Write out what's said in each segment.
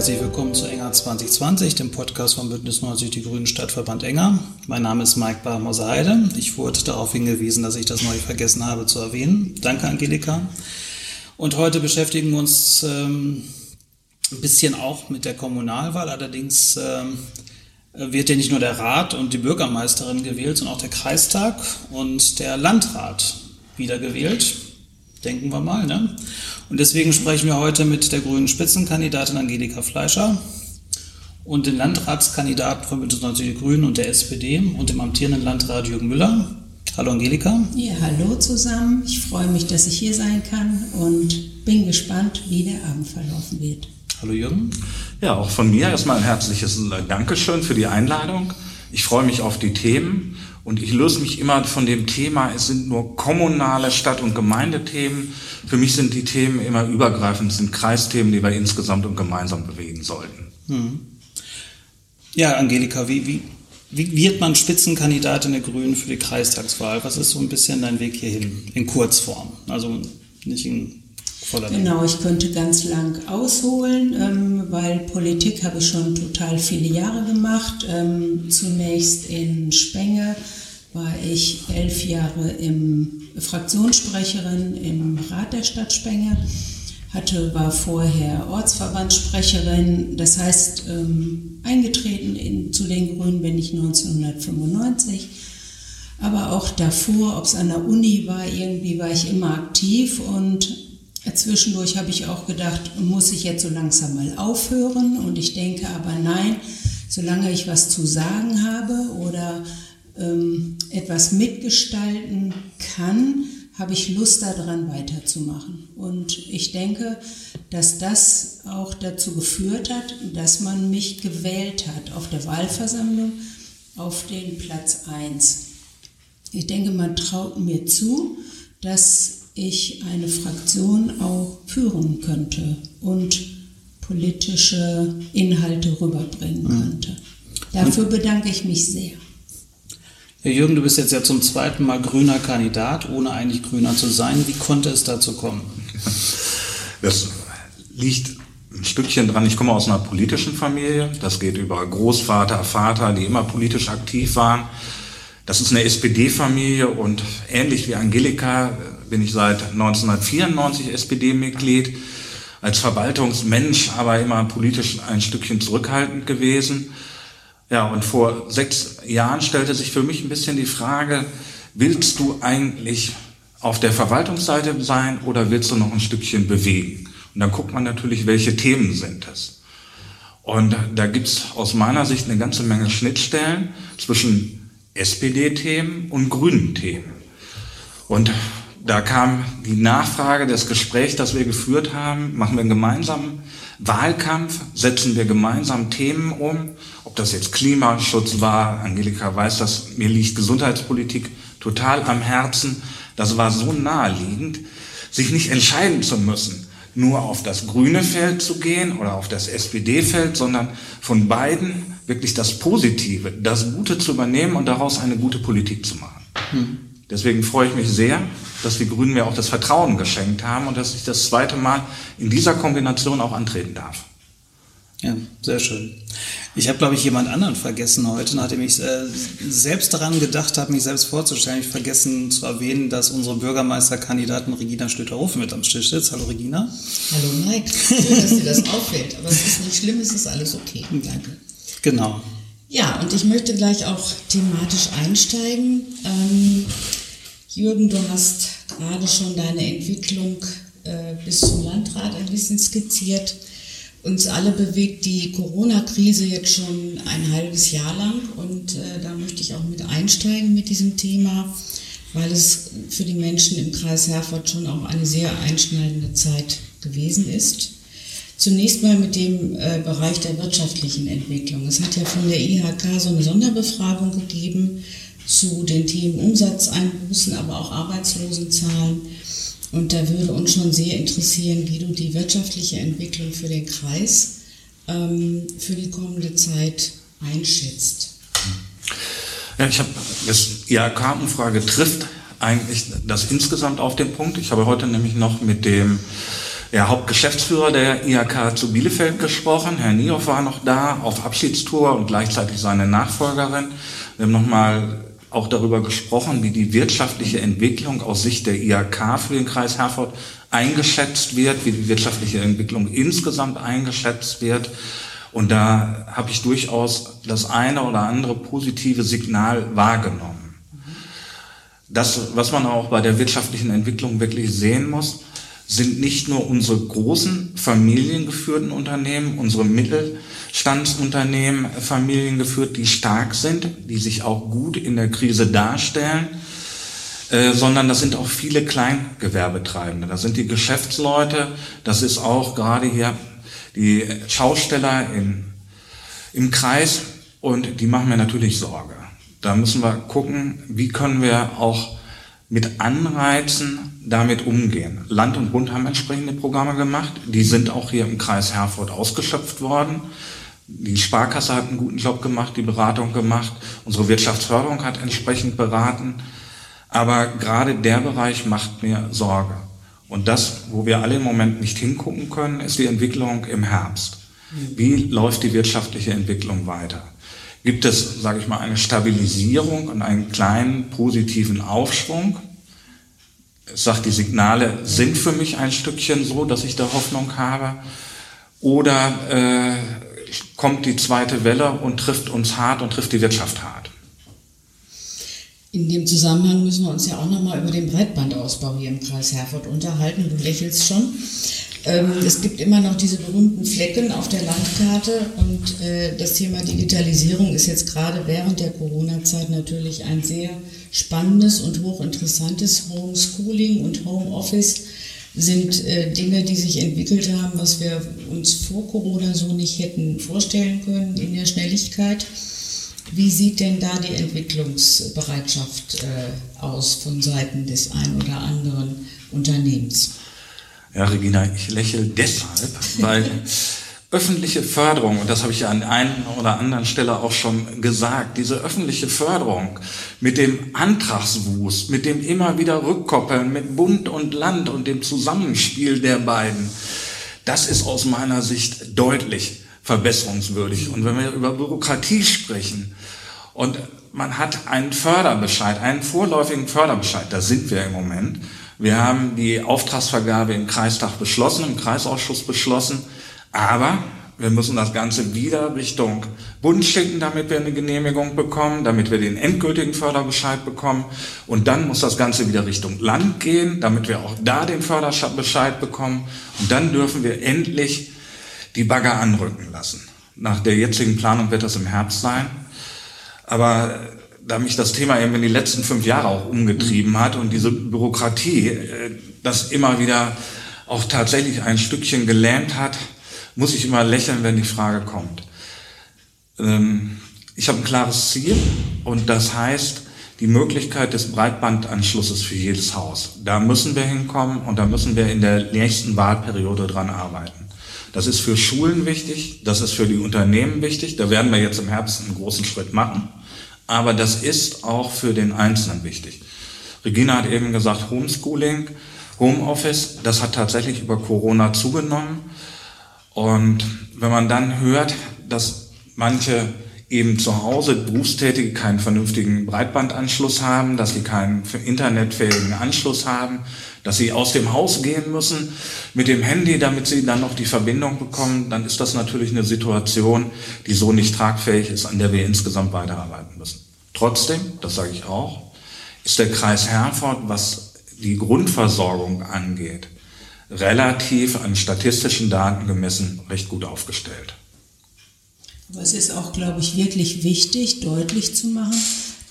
Herzlich willkommen zu Enger 2020, dem Podcast von Bündnis 90 Die Grünen Stadtverband Enger. Mein Name ist Mike Barmoser-Heide. Ich wurde darauf hingewiesen, dass ich das neu vergessen habe zu erwähnen. Danke, Angelika. Und heute beschäftigen wir uns ähm, ein bisschen auch mit der Kommunalwahl. Allerdings ähm, wird ja nicht nur der Rat und die Bürgermeisterin gewählt, sondern auch der Kreistag und der Landrat wiedergewählt. Denken wir mal. Ne? Und deswegen sprechen wir heute mit der grünen Spitzenkandidatin Angelika Fleischer und den Landratskandidaten von Bündnis 90 Die Grünen und der SPD und dem amtierenden Landrat Jürgen Müller. Hallo Angelika. Ja, hallo zusammen. Ich freue mich, dass ich hier sein kann und bin gespannt, wie der Abend verlaufen wird. Hallo Jürgen. Ja, auch von mir erstmal ein herzliches Dankeschön für die Einladung. Ich freue mich auf die Themen und ich löse mich immer von dem Thema, es sind nur kommunale Stadt- und Gemeindethemen. Für mich sind die Themen immer übergreifend, es sind Kreisthemen, die wir insgesamt und gemeinsam bewegen sollten. Hm. Ja, Angelika, wie, wie, wie wird man Spitzenkandidatin der Grünen für die Kreistagswahl? Was ist so ein bisschen dein Weg hierhin in Kurzform? Also nicht in Genau, ich könnte ganz lang ausholen, ähm, weil Politik habe ich schon total viele Jahre gemacht. Ähm, zunächst in Spenge war ich elf Jahre im Fraktionssprecherin im Rat der Stadt Spenge, hatte, war vorher Ortsverbandssprecherin, das heißt ähm, eingetreten in, zu den Grünen bin ich 1995. Aber auch davor, ob es an der Uni war, irgendwie war ich immer aktiv und Zwischendurch habe ich auch gedacht, muss ich jetzt so langsam mal aufhören? Und ich denke aber nein, solange ich was zu sagen habe oder ähm, etwas mitgestalten kann, habe ich Lust daran weiterzumachen. Und ich denke, dass das auch dazu geführt hat, dass man mich gewählt hat auf der Wahlversammlung auf den Platz 1. Ich denke, man traut mir zu, dass ich eine Fraktion auch führen könnte und politische Inhalte rüberbringen mhm. könnte. Dafür bedanke ich mich sehr. Herr Jürgen, du bist jetzt ja zum zweiten Mal grüner Kandidat, ohne eigentlich grüner zu sein. Wie konnte es dazu kommen? Das liegt ein Stückchen dran. Ich komme aus einer politischen Familie. Das geht über Großvater, Vater, die immer politisch aktiv waren. Das ist eine SPD-Familie und ähnlich wie Angelika bin ich seit 1994 SPD-Mitglied, als Verwaltungsmensch, aber immer politisch ein Stückchen zurückhaltend gewesen. Ja, und vor sechs Jahren stellte sich für mich ein bisschen die Frage, willst du eigentlich auf der Verwaltungsseite sein oder willst du noch ein Stückchen bewegen? Und dann guckt man natürlich, welche Themen sind es. Und da gibt's aus meiner Sicht eine ganze Menge Schnittstellen zwischen SPD-Themen und grünen Themen. Und da kam die Nachfrage, das Gespräch, das wir geführt haben, machen wir einen gemeinsamen Wahlkampf, setzen wir gemeinsam Themen um, ob das jetzt Klimaschutz war, Angelika weiß das, mir liegt Gesundheitspolitik total am Herzen, das war so naheliegend, sich nicht entscheiden zu müssen, nur auf das grüne Feld zu gehen oder auf das SPD-Feld, sondern von beiden wirklich das Positive, das Gute zu übernehmen und daraus eine gute Politik zu machen. Hm. Deswegen freue ich mich sehr, dass die Grünen mir auch das Vertrauen geschenkt haben und dass ich das zweite Mal in dieser Kombination auch antreten darf. Ja, sehr schön. Ich habe, glaube ich, jemand anderen vergessen heute, nachdem ich äh, selbst daran gedacht habe, mich selbst vorzustellen. Ich vergessen zu erwähnen, dass unsere Bürgermeisterkandidatin Regina Schlüter-Hofen mit am Tisch sitzt. Hallo Regina. Hallo Mike. Schön, dass dir das auffällt. Aber es ist nicht schlimm, es ist alles okay. Danke. Genau. Ja, und ich möchte gleich auch thematisch einsteigen. Ähm, Jürgen, du hast gerade schon deine Entwicklung äh, bis zum Landrat ein bisschen skizziert. Uns alle bewegt die Corona-Krise jetzt schon ein halbes Jahr lang und äh, da möchte ich auch mit einsteigen mit diesem Thema, weil es für die Menschen im Kreis Herford schon auch eine sehr einschneidende Zeit gewesen ist. Zunächst mal mit dem äh, Bereich der wirtschaftlichen Entwicklung. Es hat ja von der IHK so eine Sonderbefragung gegeben zu den Themen Umsatzeinbußen, aber auch Arbeitslosenzahlen. Und da würde uns schon sehr interessieren, wie du die wirtschaftliche Entwicklung für den Kreis ähm, für die kommende Zeit einschätzt. Ja, ich habe das IHK-Umfrage trifft eigentlich das insgesamt auf den Punkt. Ich habe heute nämlich noch mit dem der Hauptgeschäftsführer der IHK zu Bielefeld gesprochen. Herr Niehoff war noch da auf Abschiedstour und gleichzeitig seine Nachfolgerin. Wir haben nochmal auch darüber gesprochen, wie die wirtschaftliche Entwicklung aus Sicht der IHK für den Kreis Herford eingeschätzt wird, wie die wirtschaftliche Entwicklung insgesamt eingeschätzt wird. Und da habe ich durchaus das eine oder andere positive Signal wahrgenommen. Das, was man auch bei der wirtschaftlichen Entwicklung wirklich sehen muss, sind nicht nur unsere großen familiengeführten Unternehmen, unsere Mittelstandsunternehmen familiengeführt, die stark sind, die sich auch gut in der Krise darstellen, äh, sondern das sind auch viele Kleingewerbetreibende. Das sind die Geschäftsleute, das ist auch gerade hier die Schausteller in, im Kreis und die machen mir natürlich Sorge. Da müssen wir gucken, wie können wir auch mit Anreizen damit umgehen. Land und Bund haben entsprechende Programme gemacht. Die sind auch hier im Kreis Herford ausgeschöpft worden. Die Sparkasse hat einen guten Job gemacht, die Beratung gemacht. Unsere Wirtschaftsförderung hat entsprechend beraten. Aber gerade der Bereich macht mir Sorge. Und das, wo wir alle im Moment nicht hingucken können, ist die Entwicklung im Herbst. Wie läuft die wirtschaftliche Entwicklung weiter? Gibt es, sage ich mal, eine Stabilisierung und einen kleinen positiven Aufschwung? Ich sage, die Signale sind für mich ein Stückchen so, dass ich da Hoffnung habe. Oder äh, kommt die zweite Welle und trifft uns hart und trifft die Wirtschaft hart? In dem Zusammenhang müssen wir uns ja auch nochmal über den Breitbandausbau hier im Kreis Herford unterhalten. Du lächelst schon. Ähm, es gibt immer noch diese berühmten Flecken auf der Landkarte und äh, das Thema Digitalisierung ist jetzt gerade während der Corona-Zeit natürlich ein sehr spannendes und hochinteressantes. Homeschooling und Homeoffice sind äh, Dinge, die sich entwickelt haben, was wir uns vor Corona so nicht hätten vorstellen können in der Schnelligkeit. Wie sieht denn da die Entwicklungsbereitschaft äh, aus von Seiten des ein oder anderen Unternehmens? Ja, Regina, ich lächle deshalb, weil öffentliche Förderung, und das habe ich ja an einer oder anderen Stelle auch schon gesagt, diese öffentliche Förderung mit dem Antragswust, mit dem immer wieder Rückkoppeln, mit Bund und Land und dem Zusammenspiel der beiden, das ist aus meiner Sicht deutlich verbesserungswürdig. Und wenn wir über Bürokratie sprechen und man hat einen Förderbescheid, einen vorläufigen Förderbescheid, da sind wir im Moment. Wir haben die Auftragsvergabe im Kreistag beschlossen, im Kreisausschuss beschlossen, aber wir müssen das Ganze wieder Richtung Bund schicken, damit wir eine Genehmigung bekommen, damit wir den endgültigen Förderbescheid bekommen. Und dann muss das Ganze wieder Richtung Land gehen, damit wir auch da den Förderbescheid bekommen. Und dann dürfen wir endlich die Bagger anrücken lassen. Nach der jetzigen Planung wird das im Herbst sein. Aber da mich das Thema eben in die letzten fünf Jahre auch umgetrieben hat und diese Bürokratie äh, das immer wieder auch tatsächlich ein Stückchen gelähmt hat, muss ich immer lächeln, wenn die Frage kommt. Ähm, ich habe ein klares Ziel und das heißt die Möglichkeit des Breitbandanschlusses für jedes Haus. Da müssen wir hinkommen und da müssen wir in der nächsten Wahlperiode dran arbeiten. Das ist für Schulen wichtig, das ist für die Unternehmen wichtig. Da werden wir jetzt im Herbst einen großen Schritt machen. Aber das ist auch für den Einzelnen wichtig. Regina hat eben gesagt, Homeschooling, Homeoffice, das hat tatsächlich über Corona zugenommen. Und wenn man dann hört, dass manche eben zu Hause Berufstätige keinen vernünftigen Breitbandanschluss haben, dass sie keinen internetfähigen Anschluss haben, dass sie aus dem Haus gehen müssen mit dem Handy, damit sie dann noch die Verbindung bekommen, dann ist das natürlich eine Situation, die so nicht tragfähig ist, an der wir insgesamt weiterarbeiten müssen. Trotzdem, das sage ich auch, ist der Kreis Herford, was die Grundversorgung angeht, relativ an statistischen Daten gemessen recht gut aufgestellt. Aber es ist auch, glaube ich, wirklich wichtig, deutlich zu machen,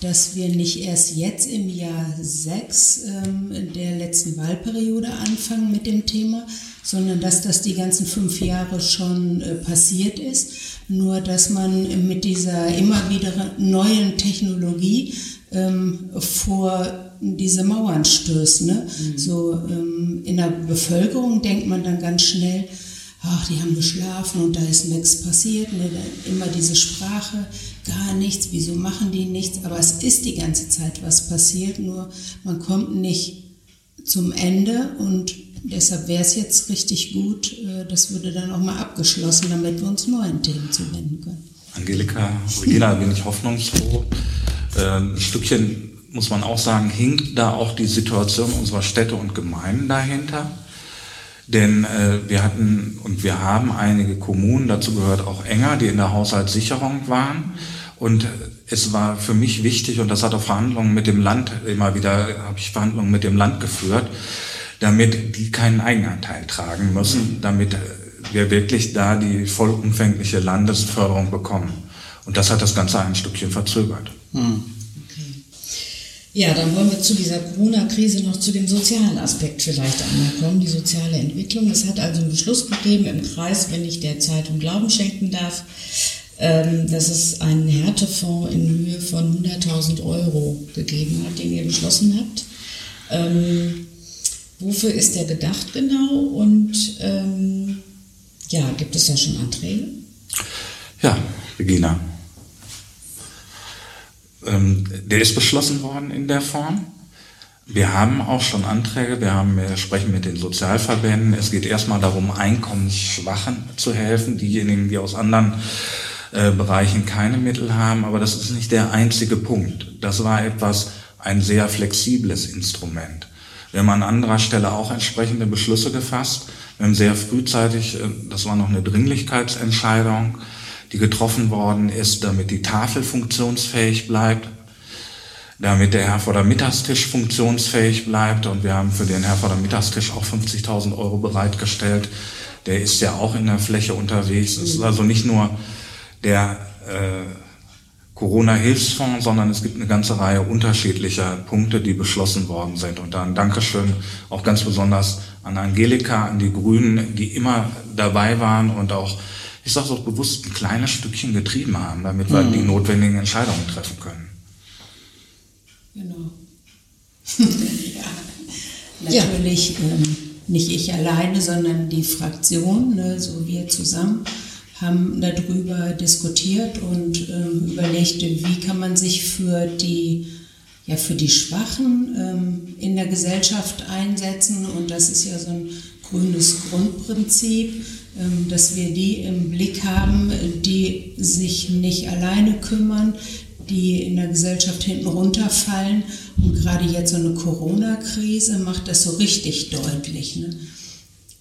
dass wir nicht erst jetzt im Jahr 6 ähm, der letzten Wahlperiode anfangen mit dem Thema, sondern dass das die ganzen fünf Jahre schon äh, passiert ist. Nur dass man mit dieser immer wieder neuen Technologie ähm, vor diese Mauern stößt. Ne? Mhm. So ähm, in der Bevölkerung denkt man dann ganz schnell, ach, die haben geschlafen und da ist nichts passiert. Ne? Immer diese Sprache, gar nichts, wieso machen die nichts? Aber es ist die ganze Zeit was passiert, nur man kommt nicht zum Ende und deshalb wäre es jetzt richtig gut, äh, das würde dann auch mal abgeschlossen, damit wir uns neuen Themen zuwenden können. Angelika, Regina, bin ich hoffnungsfroh. Ähm, ein Stückchen muss man auch sagen, hinkt da auch die Situation unserer Städte und Gemeinden dahinter. Denn äh, wir hatten und wir haben einige Kommunen, dazu gehört auch Enger, die in der Haushaltssicherung waren. Und es war für mich wichtig, und das hat auch Verhandlungen mit dem Land, immer wieder habe ich Verhandlungen mit dem Land geführt, damit die keinen Eigenanteil tragen müssen, damit wir wirklich da die vollumfängliche Landesförderung bekommen. Und das hat das Ganze ein Stückchen verzögert. Hm. Ja, dann wollen wir zu dieser Corona-Krise noch zu dem sozialen Aspekt vielleicht einmal kommen, die soziale Entwicklung. Es hat also einen Beschluss gegeben im Kreis, wenn ich der Zeitung Glauben schenken darf, ähm, dass es einen Härtefonds in Höhe von 100.000 Euro gegeben hat, den ihr beschlossen habt. Ähm, wofür ist der gedacht genau und ähm, ja, gibt es da schon Anträge? Ja, Regina. Ähm, der ist beschlossen worden in der Form. Wir haben auch schon Anträge, wir, haben, wir sprechen mit den Sozialverbänden. Es geht erstmal darum, Einkommensschwachen zu helfen, diejenigen, die aus anderen äh, Bereichen keine Mittel haben. Aber das ist nicht der einzige Punkt. Das war etwas, ein sehr flexibles Instrument. Wir haben an anderer Stelle auch entsprechende Beschlüsse gefasst. Wir haben sehr frühzeitig, äh, das war noch eine Dringlichkeitsentscheidung, die getroffen worden ist, damit die Tafel funktionsfähig bleibt, damit der Herforder Mittagstisch funktionsfähig bleibt. Und wir haben für den Herforder Mittagstisch auch 50.000 Euro bereitgestellt. Der ist ja auch in der Fläche unterwegs. Es ist also nicht nur der äh, Corona-Hilfsfonds, sondern es gibt eine ganze Reihe unterschiedlicher Punkte, die beschlossen worden sind. Und dann Dankeschön auch ganz besonders an Angelika, an die Grünen, die immer dabei waren und auch ich sage es auch bewusst, ein kleines Stückchen getrieben haben, damit wir mhm. die notwendigen Entscheidungen treffen können. Genau. ja, natürlich ja. Ähm, nicht ich alleine, sondern die Fraktion, ne, so wir zusammen, haben darüber diskutiert und ähm, überlegt, wie kann man sich für die ja, für die Schwachen ähm, in der Gesellschaft einsetzen. Und das ist ja so ein grünes Grundprinzip. Ähm, dass wir die im Blick haben, die sich nicht alleine kümmern, die in der Gesellschaft hinten runterfallen. Und gerade jetzt so eine Corona-Krise macht das so richtig deutlich. Ne?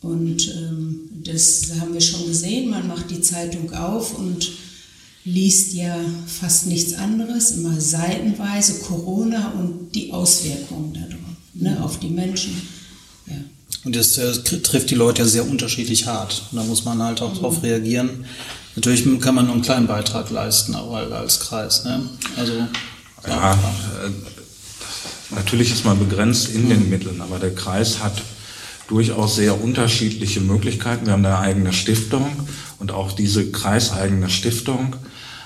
Und ähm, das haben wir schon gesehen. Man macht die Zeitung auf und liest ja fast nichts anderes, immer seitenweise Corona und die Auswirkungen darauf, ne, auf die Menschen. Ja. Und das äh, trifft die Leute ja sehr unterschiedlich hart. Und da muss man halt auch mhm. darauf reagieren. Natürlich kann man nur einen kleinen Beitrag leisten, auch als Kreis. Ne? Also, ja, äh, natürlich ist man begrenzt in mhm. den Mitteln, aber der Kreis hat durchaus sehr unterschiedliche Möglichkeiten. Wir haben eine eigene Stiftung und auch diese kreiseigene Stiftung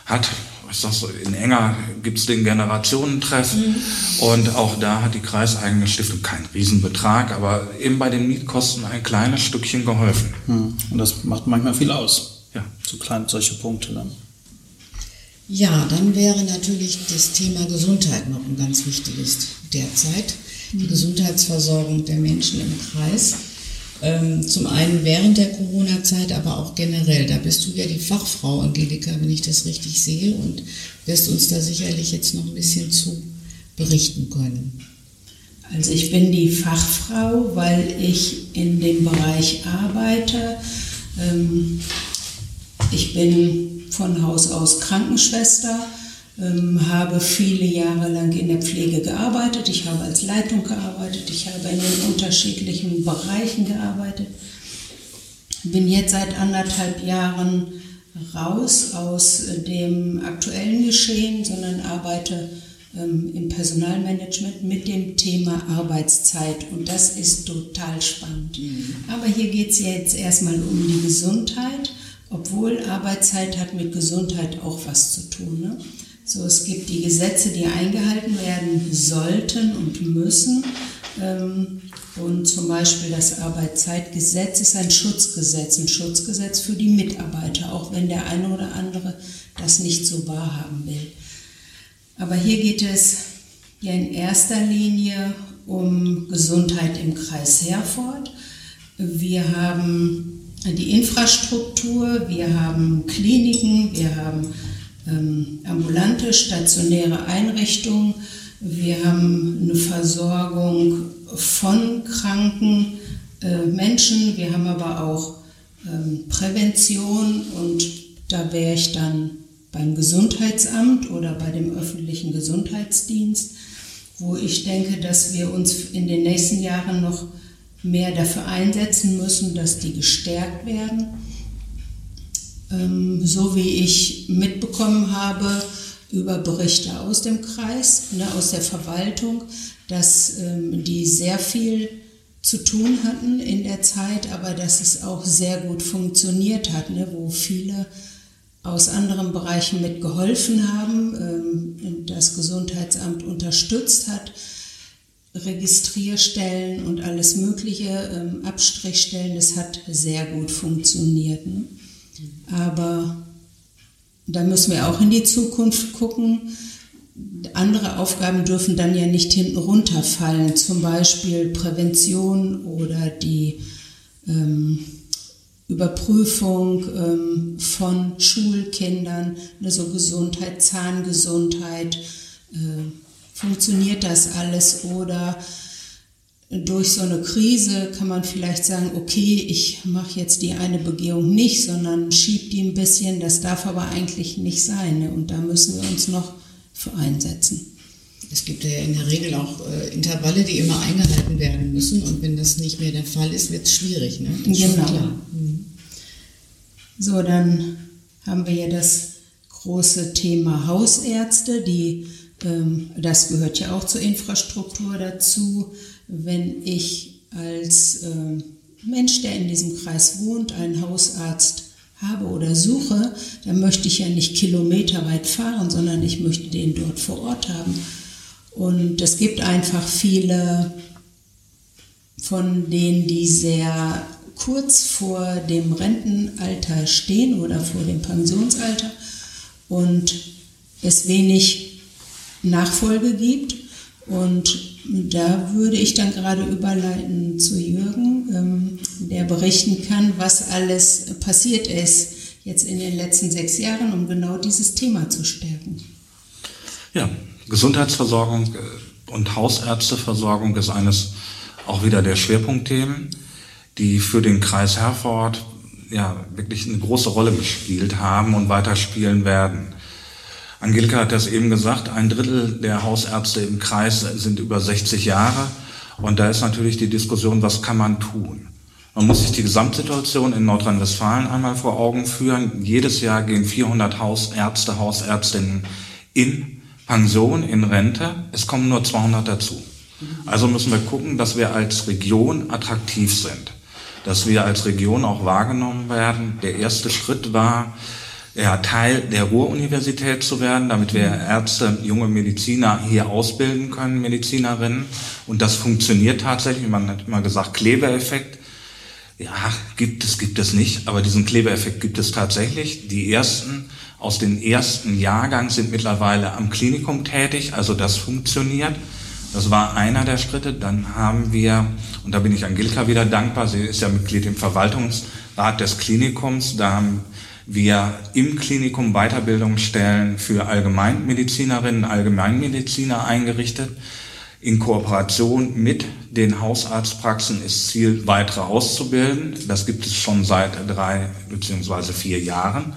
hat ich sag so, in Enger gibt es den Generationentreff mhm. und auch da hat die kreiseigene Stiftung keinen Riesenbetrag, aber eben bei den Mietkosten ein kleines Stückchen geholfen. Mhm. Und das macht manchmal viel aus. Ja. So klein solche Punkte dann. Ja, dann wäre natürlich das Thema Gesundheit noch ein ganz wichtiges derzeit. Die mhm. Gesundheitsversorgung der Menschen im Kreis. Ähm, zum einen während der Corona-Zeit, aber auch generell. Da bist du ja die Fachfrau, Angelika, wenn ich das richtig sehe, und wirst uns da sicherlich jetzt noch ein bisschen zu berichten können. Also ich bin die Fachfrau, weil ich in dem Bereich arbeite. Ähm, ich bin von Haus aus Krankenschwester habe viele Jahre lang in der Pflege gearbeitet, ich habe als Leitung gearbeitet, ich habe in den unterschiedlichen Bereichen gearbeitet, bin jetzt seit anderthalb Jahren raus aus dem aktuellen Geschehen, sondern arbeite ähm, im Personalmanagement mit dem Thema Arbeitszeit und das ist total spannend. Mhm. Aber hier geht es jetzt erstmal um die Gesundheit, obwohl Arbeitszeit hat mit Gesundheit auch was zu tun. Ne? So, es gibt die Gesetze, die eingehalten werden sollten und müssen. Ähm, und zum Beispiel das Arbeitszeitgesetz ist ein Schutzgesetz, ein Schutzgesetz für die Mitarbeiter, auch wenn der eine oder andere das nicht so wahrhaben will. Aber hier geht es ja in erster Linie um Gesundheit im Kreis Herford. Wir haben die Infrastruktur, wir haben Kliniken, wir haben ähm, ambulante, stationäre Einrichtungen, wir haben eine Versorgung von kranken äh, Menschen, wir haben aber auch ähm, Prävention. Und da wäre ich dann beim Gesundheitsamt oder bei dem öffentlichen Gesundheitsdienst, wo ich denke, dass wir uns in den nächsten Jahren noch mehr dafür einsetzen müssen, dass die gestärkt werden. Ähm, so wie ich mitbekommen habe über Berichte aus dem Kreis, ne, aus der Verwaltung, dass ähm, die sehr viel zu tun hatten in der Zeit, aber dass es auch sehr gut funktioniert hat, ne, wo viele aus anderen Bereichen mitgeholfen haben, ähm, das Gesundheitsamt unterstützt hat, Registrierstellen und alles Mögliche, Abstrichstellen, das hat sehr gut funktioniert. Aber da müssen wir auch in die Zukunft gucken. Andere Aufgaben dürfen dann ja nicht hinten runterfallen, zum Beispiel Prävention oder die ähm, Überprüfung ähm, von Schulkindern, also Gesundheit, Zahngesundheit, äh, funktioniert das alles oder durch so eine Krise kann man vielleicht sagen, okay, ich mache jetzt die eine Begehung nicht, sondern schiebe die ein bisschen, das darf aber eigentlich nicht sein ne? und da müssen wir uns noch für einsetzen. Es gibt ja in der Regel auch äh, Intervalle, die immer eingehalten werden müssen. Und wenn das nicht mehr der Fall ist, wird es schwierig. Ne? genau. Mhm. So, dann haben wir ja das große Thema Hausärzte, die, ähm, das gehört ja auch zur Infrastruktur dazu. Wenn ich als äh, Mensch, der in diesem Kreis wohnt, einen Hausarzt habe oder suche, dann möchte ich ja nicht kilometerweit fahren, sondern ich möchte den dort vor Ort haben. Und es gibt einfach viele von denen, die sehr kurz vor dem Rentenalter stehen oder vor dem Pensionsalter und es wenig Nachfolge gibt. Und da würde ich dann gerade überleiten zu Jürgen, ähm, der berichten kann, was alles passiert ist jetzt in den letzten sechs Jahren, um genau dieses Thema zu stärken. Ja, Gesundheitsversorgung äh, und Hausärzteversorgung ist eines auch wieder der Schwerpunktthemen, die für den Kreis Herford ja wirklich eine große Rolle gespielt haben und weiterspielen werden. Angelika hat das eben gesagt, ein Drittel der Hausärzte im Kreis sind über 60 Jahre und da ist natürlich die Diskussion, was kann man tun? Man muss sich die Gesamtsituation in Nordrhein-Westfalen einmal vor Augen führen. Jedes Jahr gehen 400 Hausärzte, Hausärztinnen in Pension, in Rente. Es kommen nur 200 dazu. Also müssen wir gucken, dass wir als Region attraktiv sind, dass wir als Region auch wahrgenommen werden. Der erste Schritt war, ja, Teil der Ruhr-Universität zu werden, damit wir Ärzte, junge Mediziner hier ausbilden können, Medizinerinnen. Und das funktioniert tatsächlich. Man hat immer gesagt, Klebeeffekt. Ja, gibt es, gibt es nicht, aber diesen Klebeeffekt gibt es tatsächlich. Die ersten aus den ersten Jahrgang sind mittlerweile am Klinikum tätig, also das funktioniert. Das war einer der Schritte. Dann haben wir, und da bin ich Angelika wieder dankbar, sie ist ja Mitglied im Verwaltungsrat des Klinikums, da haben wir im Klinikum Weiterbildungsstellen für Allgemeinmedizinerinnen, Allgemeinmediziner eingerichtet. In Kooperation mit den Hausarztpraxen ist Ziel, weitere auszubilden. Das gibt es schon seit drei beziehungsweise vier Jahren.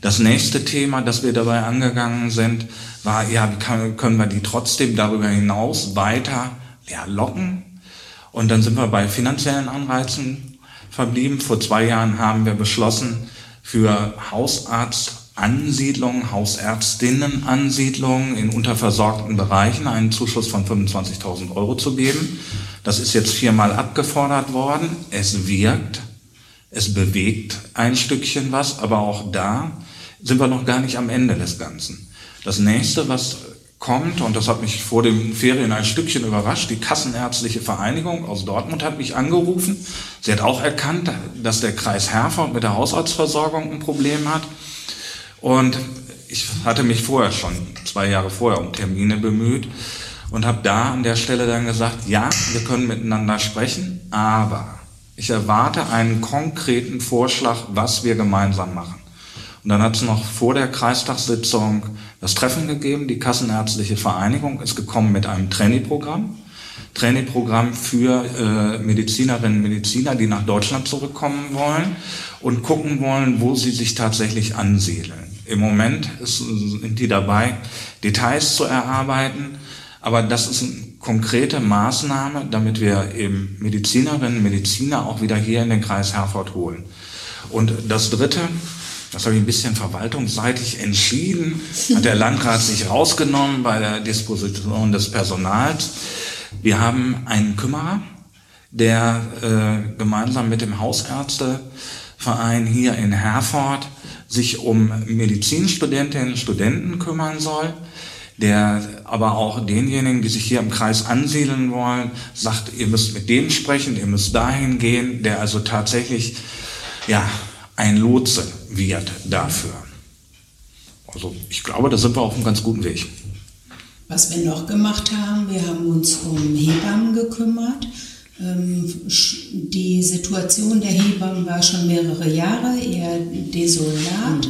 Das nächste Thema, das wir dabei angegangen sind, war, ja, wie können wir die trotzdem darüber hinaus weiter ja, locken? Und dann sind wir bei finanziellen Anreizen verblieben. Vor zwei Jahren haben wir beschlossen, für Hausarztansiedlungen, Hausärztinnenansiedlungen in unterversorgten Bereichen einen Zuschuss von 25.000 Euro zu geben. Das ist jetzt viermal abgefordert worden. Es wirkt, es bewegt ein Stückchen was, aber auch da sind wir noch gar nicht am Ende des Ganzen. Das nächste, was kommt, und das hat mich vor den Ferien ein Stückchen überrascht, die Kassenärztliche Vereinigung aus Dortmund hat mich angerufen. Sie hat auch erkannt, dass der Kreis Herford mit der Hausarztversorgung ein Problem hat. Und ich hatte mich vorher schon, zwei Jahre vorher, um Termine bemüht und habe da an der Stelle dann gesagt, ja, wir können miteinander sprechen, aber Ich erwarte einen konkreten Vorschlag, was wir gemeinsam machen. Und dann hat es noch vor der Kreistagssitzung das Treffen gegeben. Die Kassenärztliche Vereinigung ist gekommen mit einem Trainingprogramm. Trainingprogramm für äh, Medizinerinnen und Mediziner, die nach Deutschland zurückkommen wollen und gucken wollen, wo sie sich tatsächlich ansiedeln. Im Moment ist, sind die dabei, Details zu erarbeiten, aber das ist eine konkrete Maßnahme, damit wir eben Medizinerinnen und Mediziner auch wieder hier in den Kreis Herford holen. Und das Dritte, das habe ich ein bisschen verwaltungsseitig entschieden, hat der Landrat sich rausgenommen bei der Disposition des Personals. Wir haben einen Kümmerer, der äh, gemeinsam mit dem Hausärzteverein hier in Herford sich um Medizinstudentinnen und Studenten kümmern soll, der aber auch denjenigen, die sich hier im Kreis ansiedeln wollen, sagt, ihr müsst mit dem sprechen, ihr müsst dahin gehen, der also tatsächlich ja, ein Lotse wird dafür. Also ich glaube, da sind wir auf einem ganz guten Weg. Was wir noch gemacht haben, wir haben uns um Hebammen gekümmert. Ähm, die Situation der Hebammen war schon mehrere Jahre eher desolat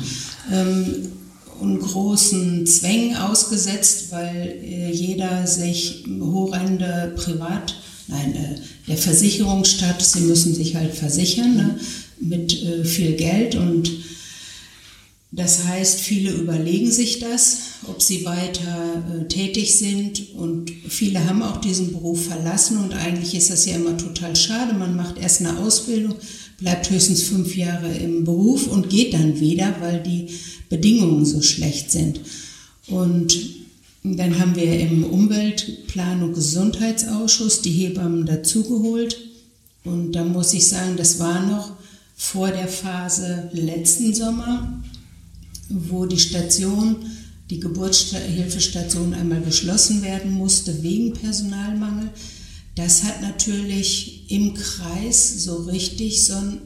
ähm, und großen Zwängen ausgesetzt, weil äh, jeder sich horrende Privat, nein, äh, der Versicherungsstaat, sie müssen sich halt versichern ne, mit äh, viel Geld und das heißt, viele überlegen sich das, ob sie weiter äh, tätig sind und viele haben auch diesen Beruf verlassen und eigentlich ist das ja immer total schade. Man macht erst eine Ausbildung, bleibt höchstens fünf Jahre im Beruf und geht dann wieder, weil die Bedingungen so schlecht sind. Und dann haben wir im Umweltplan- und Gesundheitsausschuss die Hebammen dazugeholt und da muss ich sagen, das war noch vor der Phase letzten Sommer wo die Station, die Geburtshilfestation einmal geschlossen werden musste wegen Personalmangel. Das hat natürlich im Kreis so richtig so einen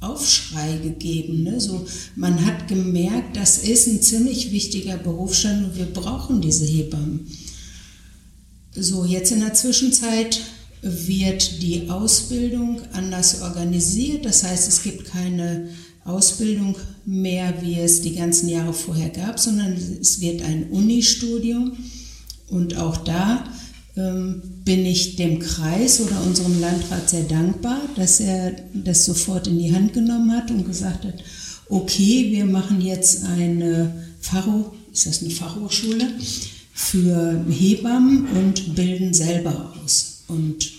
Aufschrei gegeben. Ne? So, man hat gemerkt, das ist ein ziemlich wichtiger Berufsstand und wir brauchen diese Hebammen. So, jetzt in der Zwischenzeit wird die Ausbildung anders organisiert. Das heißt, es gibt keine Ausbildung mehr, wie es die ganzen Jahre vorher gab, sondern es wird ein Unistudium. Und auch da ähm, bin ich dem Kreis oder unserem Landrat sehr dankbar, dass er das sofort in die Hand genommen hat und gesagt hat, okay, wir machen jetzt eine Fachhochschule, ist das eine Fachhochschule, für Hebammen und bilden selber aus. Und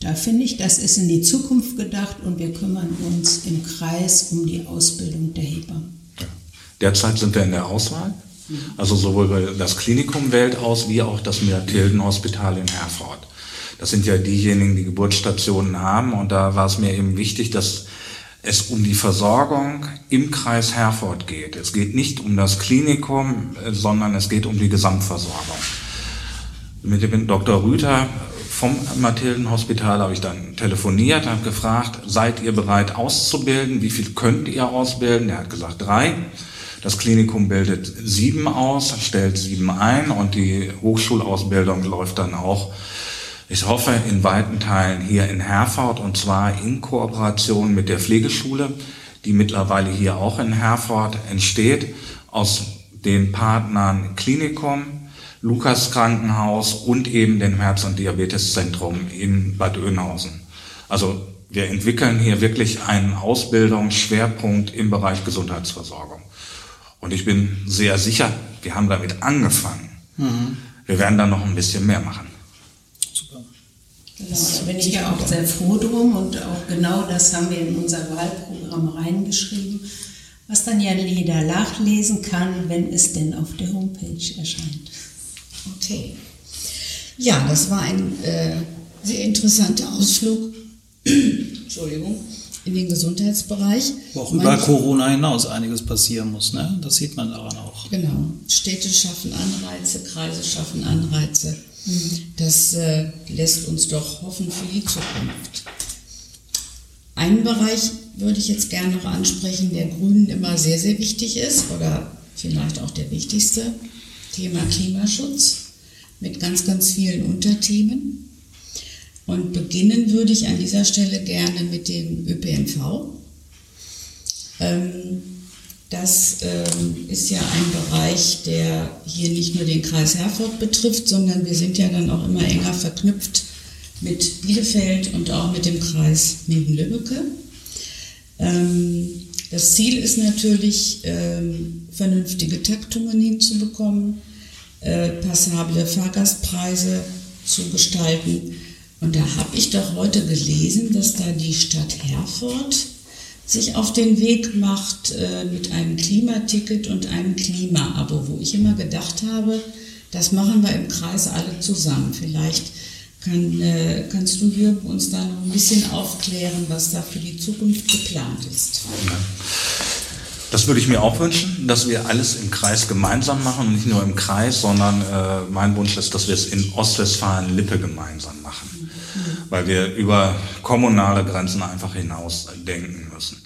da finde ich, das ist in die Zukunft gedacht und wir kümmern uns im Kreis um die Ausbildung der Hebammen. Derzeit sind wir in der Auswahl. Also sowohl das Klinikum wählt aus, wie auch das Meertilden-Hospital in Herford. Das sind ja diejenigen, die Geburtsstationen haben. Und da war es mir eben wichtig, dass es um die Versorgung im Kreis Herford geht. Es geht nicht um das Klinikum, äh, sondern es geht um die Gesamtversorgung. Mit dem Dr. Rüther vom Mathildenhospital habe ich dann telefoniert, habe gefragt, seid ihr bereit auszubilden? Wie viel könnt ihr ausbilden? Er hat gesagt, drei. Das Klinikum bildet sieben aus, stellt sieben ein und die Hochschulausbildung läuft dann auch, ich hoffe, in weiten Teilen hier in Herford und zwar in Kooperation mit der Pflegeschule, die mittlerweile hier auch in Herford entsteht, aus den Partnern Klinikum, Lukas Krankenhaus und eben dem Herz- und Diabeteszentrum in Bad Oeynhausen. Also wir entwickeln hier wirklich einen Ausbildungsschwerpunkt im Bereich Gesundheitsversorgung. Und ich bin sehr sicher, wir haben damit angefangen. Mhm. Wir werden da noch ein bisschen mehr machen. Super. Genau, da bin ich ja auch sehr froh drum und auch genau das haben wir in unser Wahlprogramm reingeschrieben, was dann ja jeder nachlesen kann, wenn es denn auf der Homepage erscheint. Okay. Ja, das war ein äh, sehr interessanter Ausflug. Entschuldigung. In den Gesundheitsbereich. Wo auch über Corona hinaus einiges passieren muss, ne? Das sieht man daran auch. Genau. Städte schaffen Anreize, Kreise schaffen Anreize. Mhm. Das äh, lässt uns doch hoffen für die Zukunft. Einen Bereich würde ich jetzt gerne noch ansprechen, der Grünen immer sehr, sehr wichtig ist oder vielleicht auch der wichtigste. Thema Klimaschutz mit ganz, ganz vielen Unterthemen. Und beginnen würde ich an dieser Stelle gerne mit dem ÖPNV. Ähm, das ähm, ist ja ein Bereich, der hier nicht nur den Kreis Herford betrifft, sondern wir sind ja dann auch immer enger verknüpft mit Bielefeld und auch mit dem Kreis Minden-Lübbecke. Ähm, das Ziel ist natürlich, vernünftige Taktungen hinzubekommen, äh, passable Fahrgastpreise zu gestalten und da habe ich doch heute gelesen, dass da die Stadt Herford sich auf den Weg macht äh, mit einem Klimaticket und einem Klima-Abo, wo ich immer gedacht habe, das machen wir im Kreis alle zusammen. Vielleicht kann, äh, kannst du, Jürgen, uns da noch ein bisschen aufklären, was da für die Zukunft geplant ist. Ja. Das würde ich mir auch wünschen, dass wir alles im Kreis gemeinsam machen und nicht nur im Kreis, sondern äh, mein Wunsch ist, dass wir es in Ostwestfalen-Lippe gemeinsam machen, mhm. weil wir über kommunale Grenzen einfach hinaus denken müssen.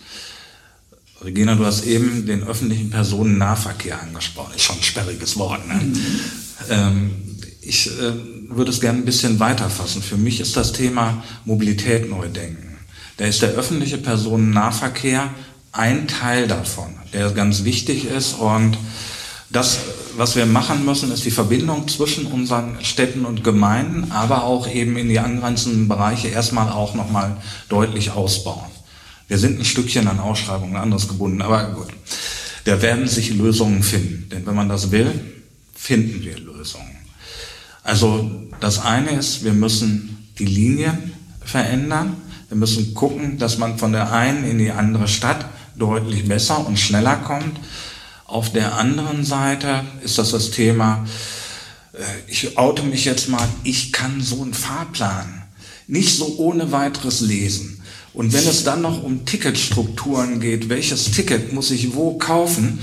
Regina, du hast eben den öffentlichen Personennahverkehr angesprochen. Ist schon ein sperriges Wort. Ne? Mhm. Ähm, ich äh, würde es gerne ein bisschen weiter fassen. Für mich ist das Thema Mobilität neu denken. Da ist der öffentliche Personennahverkehr ein Teil davon, der ganz wichtig ist. Und das, was wir machen müssen, ist die Verbindung zwischen unseren Städten und Gemeinden, aber auch eben in die angrenzenden Bereiche erstmal auch nochmal deutlich ausbauen. Wir sind ein Stückchen an Ausschreibungen anderes gebunden, aber gut. Da werden sich Lösungen finden. Denn wenn man das will, finden wir Lösungen. Also das eine ist, wir müssen die Linien verändern. Wir müssen gucken, dass man von der einen in die andere Stadt deutlich besser und schneller kommt. Auf der anderen Seite ist das das Thema, äh, ich oute mich jetzt mal, ich kann so einen Fahrplan nicht so ohne weiteres lesen. Und wenn es dann noch um Ticketstrukturen geht, welches Ticket muss ich wo kaufen,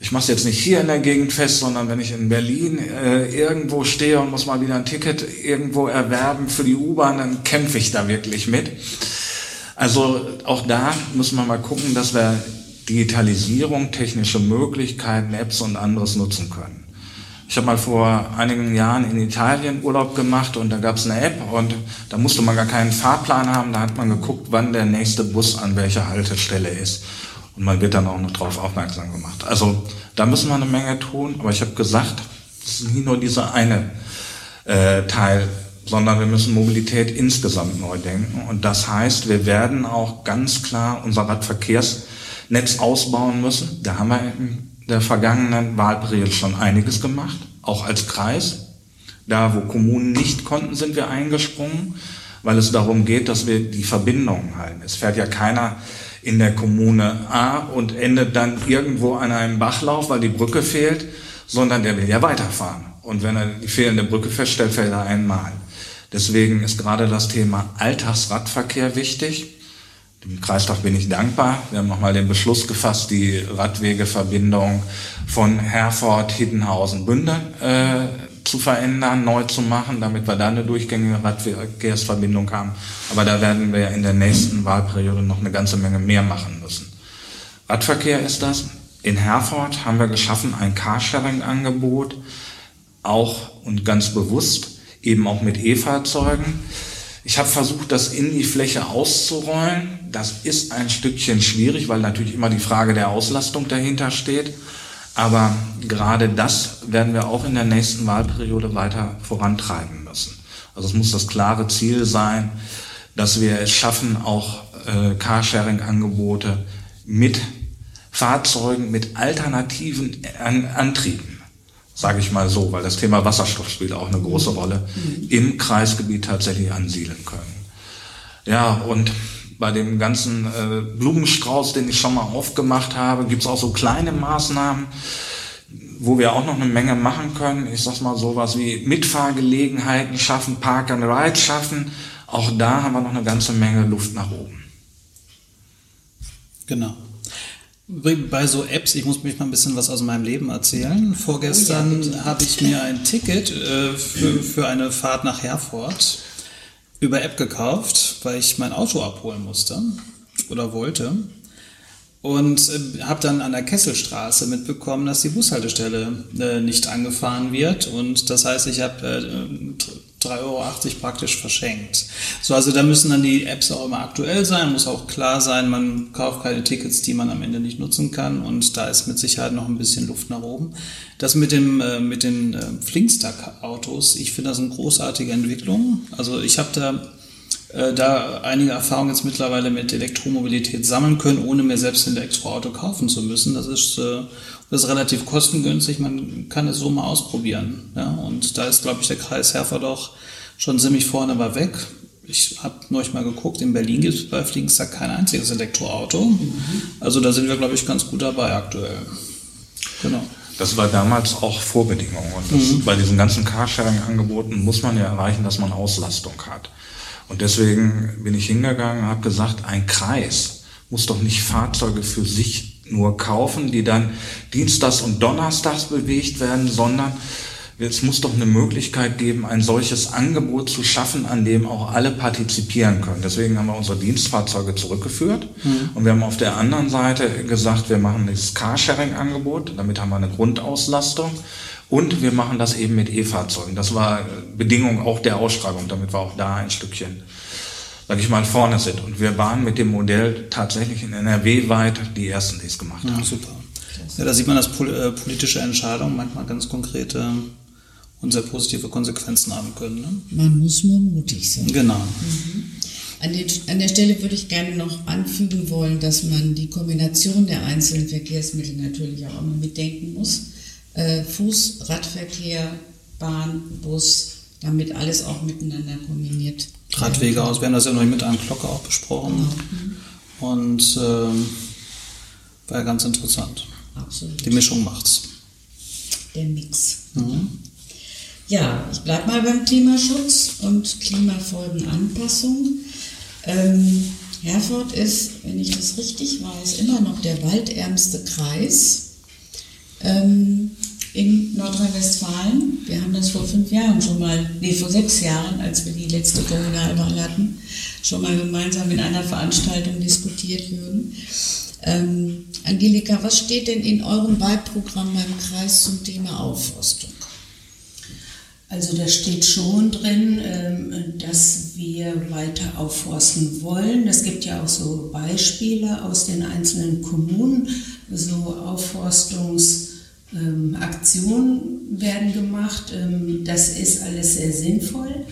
ich mache es jetzt nicht hier in der Gegend fest, sondern wenn ich in Berlin äh, irgendwo stehe und muss mal wieder ein Ticket irgendwo erwerben für die U-Bahn, dann kämpfe ich da wirklich mit. Also auch da müssen wir mal gucken, dass wir Digitalisierung, technische Möglichkeiten, Apps und anderes nutzen können. Ich habe mal vor einigen Jahren in Italien Urlaub gemacht und da gab es eine App und da musste man gar keinen Fahrplan haben. Da hat man geguckt, wann der nächste Bus an welcher Haltestelle ist. Und man wird dann auch noch darauf aufmerksam gemacht. Also da müssen wir eine Menge tun. Aber ich habe gesagt, es ist nicht nur dieser eine äh, Teil sondern wir müssen Mobilität insgesamt neu denken. Und das heißt, wir werden auch ganz klar unser Radverkehrsnetz ausbauen müssen. Da haben wir in der vergangenen Wahlperiode schon einiges gemacht, auch als Kreis. Da, wo Kommunen nicht konnten, sind wir eingesprungen, weil es darum geht, dass wir die Verbindungen halten. Es fährt ja keiner in der Kommune A und endet dann irgendwo an einem Bachlauf, weil die Brücke fehlt, sondern der will ja weiterfahren. Und wenn er die fehlende Brücke feststellt, fällt er einmal. Deswegen ist gerade das Thema Alltagsradverkehr wichtig. Dem Kreistag bin ich dankbar. Wir haben nochmal den Beschluss gefasst, die Radwegeverbindung von Herford, Hiddenhausen, Bünde äh, zu verändern, neu zu machen, damit wir da eine durchgängige Radverkehrsverbindung haben. Aber da werden wir in der nächsten Wahlperiode noch eine ganze Menge mehr machen müssen. Radverkehr ist das. In Herford haben wir geschaffen ein Carsharing-Angebot, auch und ganz bewusst eben auch mit E-Fahrzeugen. Ich habe versucht, das in die Fläche auszurollen. Das ist ein Stückchen schwierig, weil natürlich immer die Frage der Auslastung dahinter steht. Aber gerade das werden wir auch in der nächsten Wahlperiode weiter vorantreiben müssen. Also es muss das klare Ziel sein, dass wir es schaffen, auch äh, Carsharing-Angebote mit Fahrzeugen mit alternativen An Antrieben sage ich mal so, weil das Thema Wasserstoff spielt auch eine große Rolle, mhm. im Kreisgebiet tatsächlich ansiedeln können. Ja, und bei dem ganzen äh, Blumenstrauß, den ich schon mal aufgemacht habe, gibt es auch so kleine Maßnahmen, wo wir auch noch eine Menge machen können. Ich sag mal sowas wie Mitfahrgelegenheiten schaffen, Park and Ride schaffen. Auch da haben wir noch eine ganze Menge Luft nach oben. Genau. Bei so Apps, ich muss mich mal ein bisschen was aus meinem Leben erzählen. Vorgestern oh ja, habe ich mir ein Ticket äh, für, für eine Fahrt nach Herford über App gekauft, weil ich mein Auto abholen musste oder wollte. und äh, habe dann an der Kesselstraße mitbekommen, dass die Bushaltestelle äh, nicht angefahren wird und das heißt, ich habe äh, 3,80 Euro praktisch verschenkt. So, also da müssen dann die Apps auch immer aktuell sein, muss auch klar sein, man kauft keine Tickets, die man am Ende nicht nutzen kann und da ist mit Sicherheit noch ein bisschen Luft nach oben. Das mit dem äh, mit den äh, Flinkstack-Autos, ich finde das eine großartige Entwicklung. Also ich habe da äh, da einige Erfahrungen jetzt mittlerweile mit Elektromobilität sammeln können, ohne mir selbst ein Elektroauto kaufen zu müssen. Das ist, äh, das ist relativ kostengünstig, man kann es so mal ausprobieren. Ja? Und da ist, glaube ich, der Kreis auch schon ziemlich vorne aber weg. Ich habe neulich mal geguckt, in Berlin gibt es bei Fliegenstar kein einziges Elektroauto. Mhm. Also da sind wir, glaube ich, ganz gut dabei aktuell. Genau. Das war damals auch Vorbedingung. Und das, mhm. bei diesen ganzen Carsharing-Angeboten muss man ja erreichen, dass man Auslastung hat. Und deswegen bin ich hingegangen und habe gesagt, ein Kreis muss doch nicht Fahrzeuge für sich nur kaufen, die dann dienstags und donnerstags bewegt werden, sondern es muss doch eine Möglichkeit geben, ein solches Angebot zu schaffen, an dem auch alle partizipieren können. Deswegen haben wir unsere Dienstfahrzeuge zurückgeführt mhm. und wir haben auf der anderen Seite gesagt, wir machen das Carsharing-Angebot, damit haben wir eine Grundauslastung und wir machen das eben mit E-Fahrzeugen. Das war Bedingung auch der Ausschreibung, damit wir auch da ein Stückchen, sag ich mal, vorne sind. Und wir waren mit dem Modell tatsächlich in NRW weit die Ersten, die es gemacht haben. Ja, super. Ja, da sieht man, dass äh, politische Entscheidungen manchmal ganz konkrete und sehr positive Konsequenzen haben können. Ne? Man muss nur mutig sein. Genau. Mhm. An, den, an, der Stelle würde ich gerne noch anfügen wollen, dass man die Kombination der einzelnen Verkehrsmittel natürlich auch immer mitdenken muss äh, Fuß, Radverkehr, Bahn, Bus, damit alles auch miteinander kombiniert. Radwege aus, wir haben das ja noch mit einem Glocke auch besprochen. Genau. Und ähm, war ja ganz interessant. Absolut. Die Mischung macht's. Der Mix. Mhm. Ja, ich bleibe mal beim Klimaschutz und Klimafolgenanpassung. Ähm, Herford ist, wenn ich das richtig weiß, immer noch der waldärmste Kreis. Ähm, in Nordrhein-Westfalen. Wir haben das vor fünf Jahren schon mal, nee, vor sechs Jahren, als wir die letzte Kommunalwahl hatten, schon mal gemeinsam in einer Veranstaltung diskutiert würden. Ähm, Angelika, was steht denn in eurem Wahlprogramm beim Kreis zum Thema Aufforstung? Also da steht schon drin, ähm, dass wir weiter aufforsten wollen. Es gibt ja auch so Beispiele aus den einzelnen Kommunen, so Aufforstungs- ähm, Aktionen werden gemacht. Ähm, das ist alles sehr sinnvoll.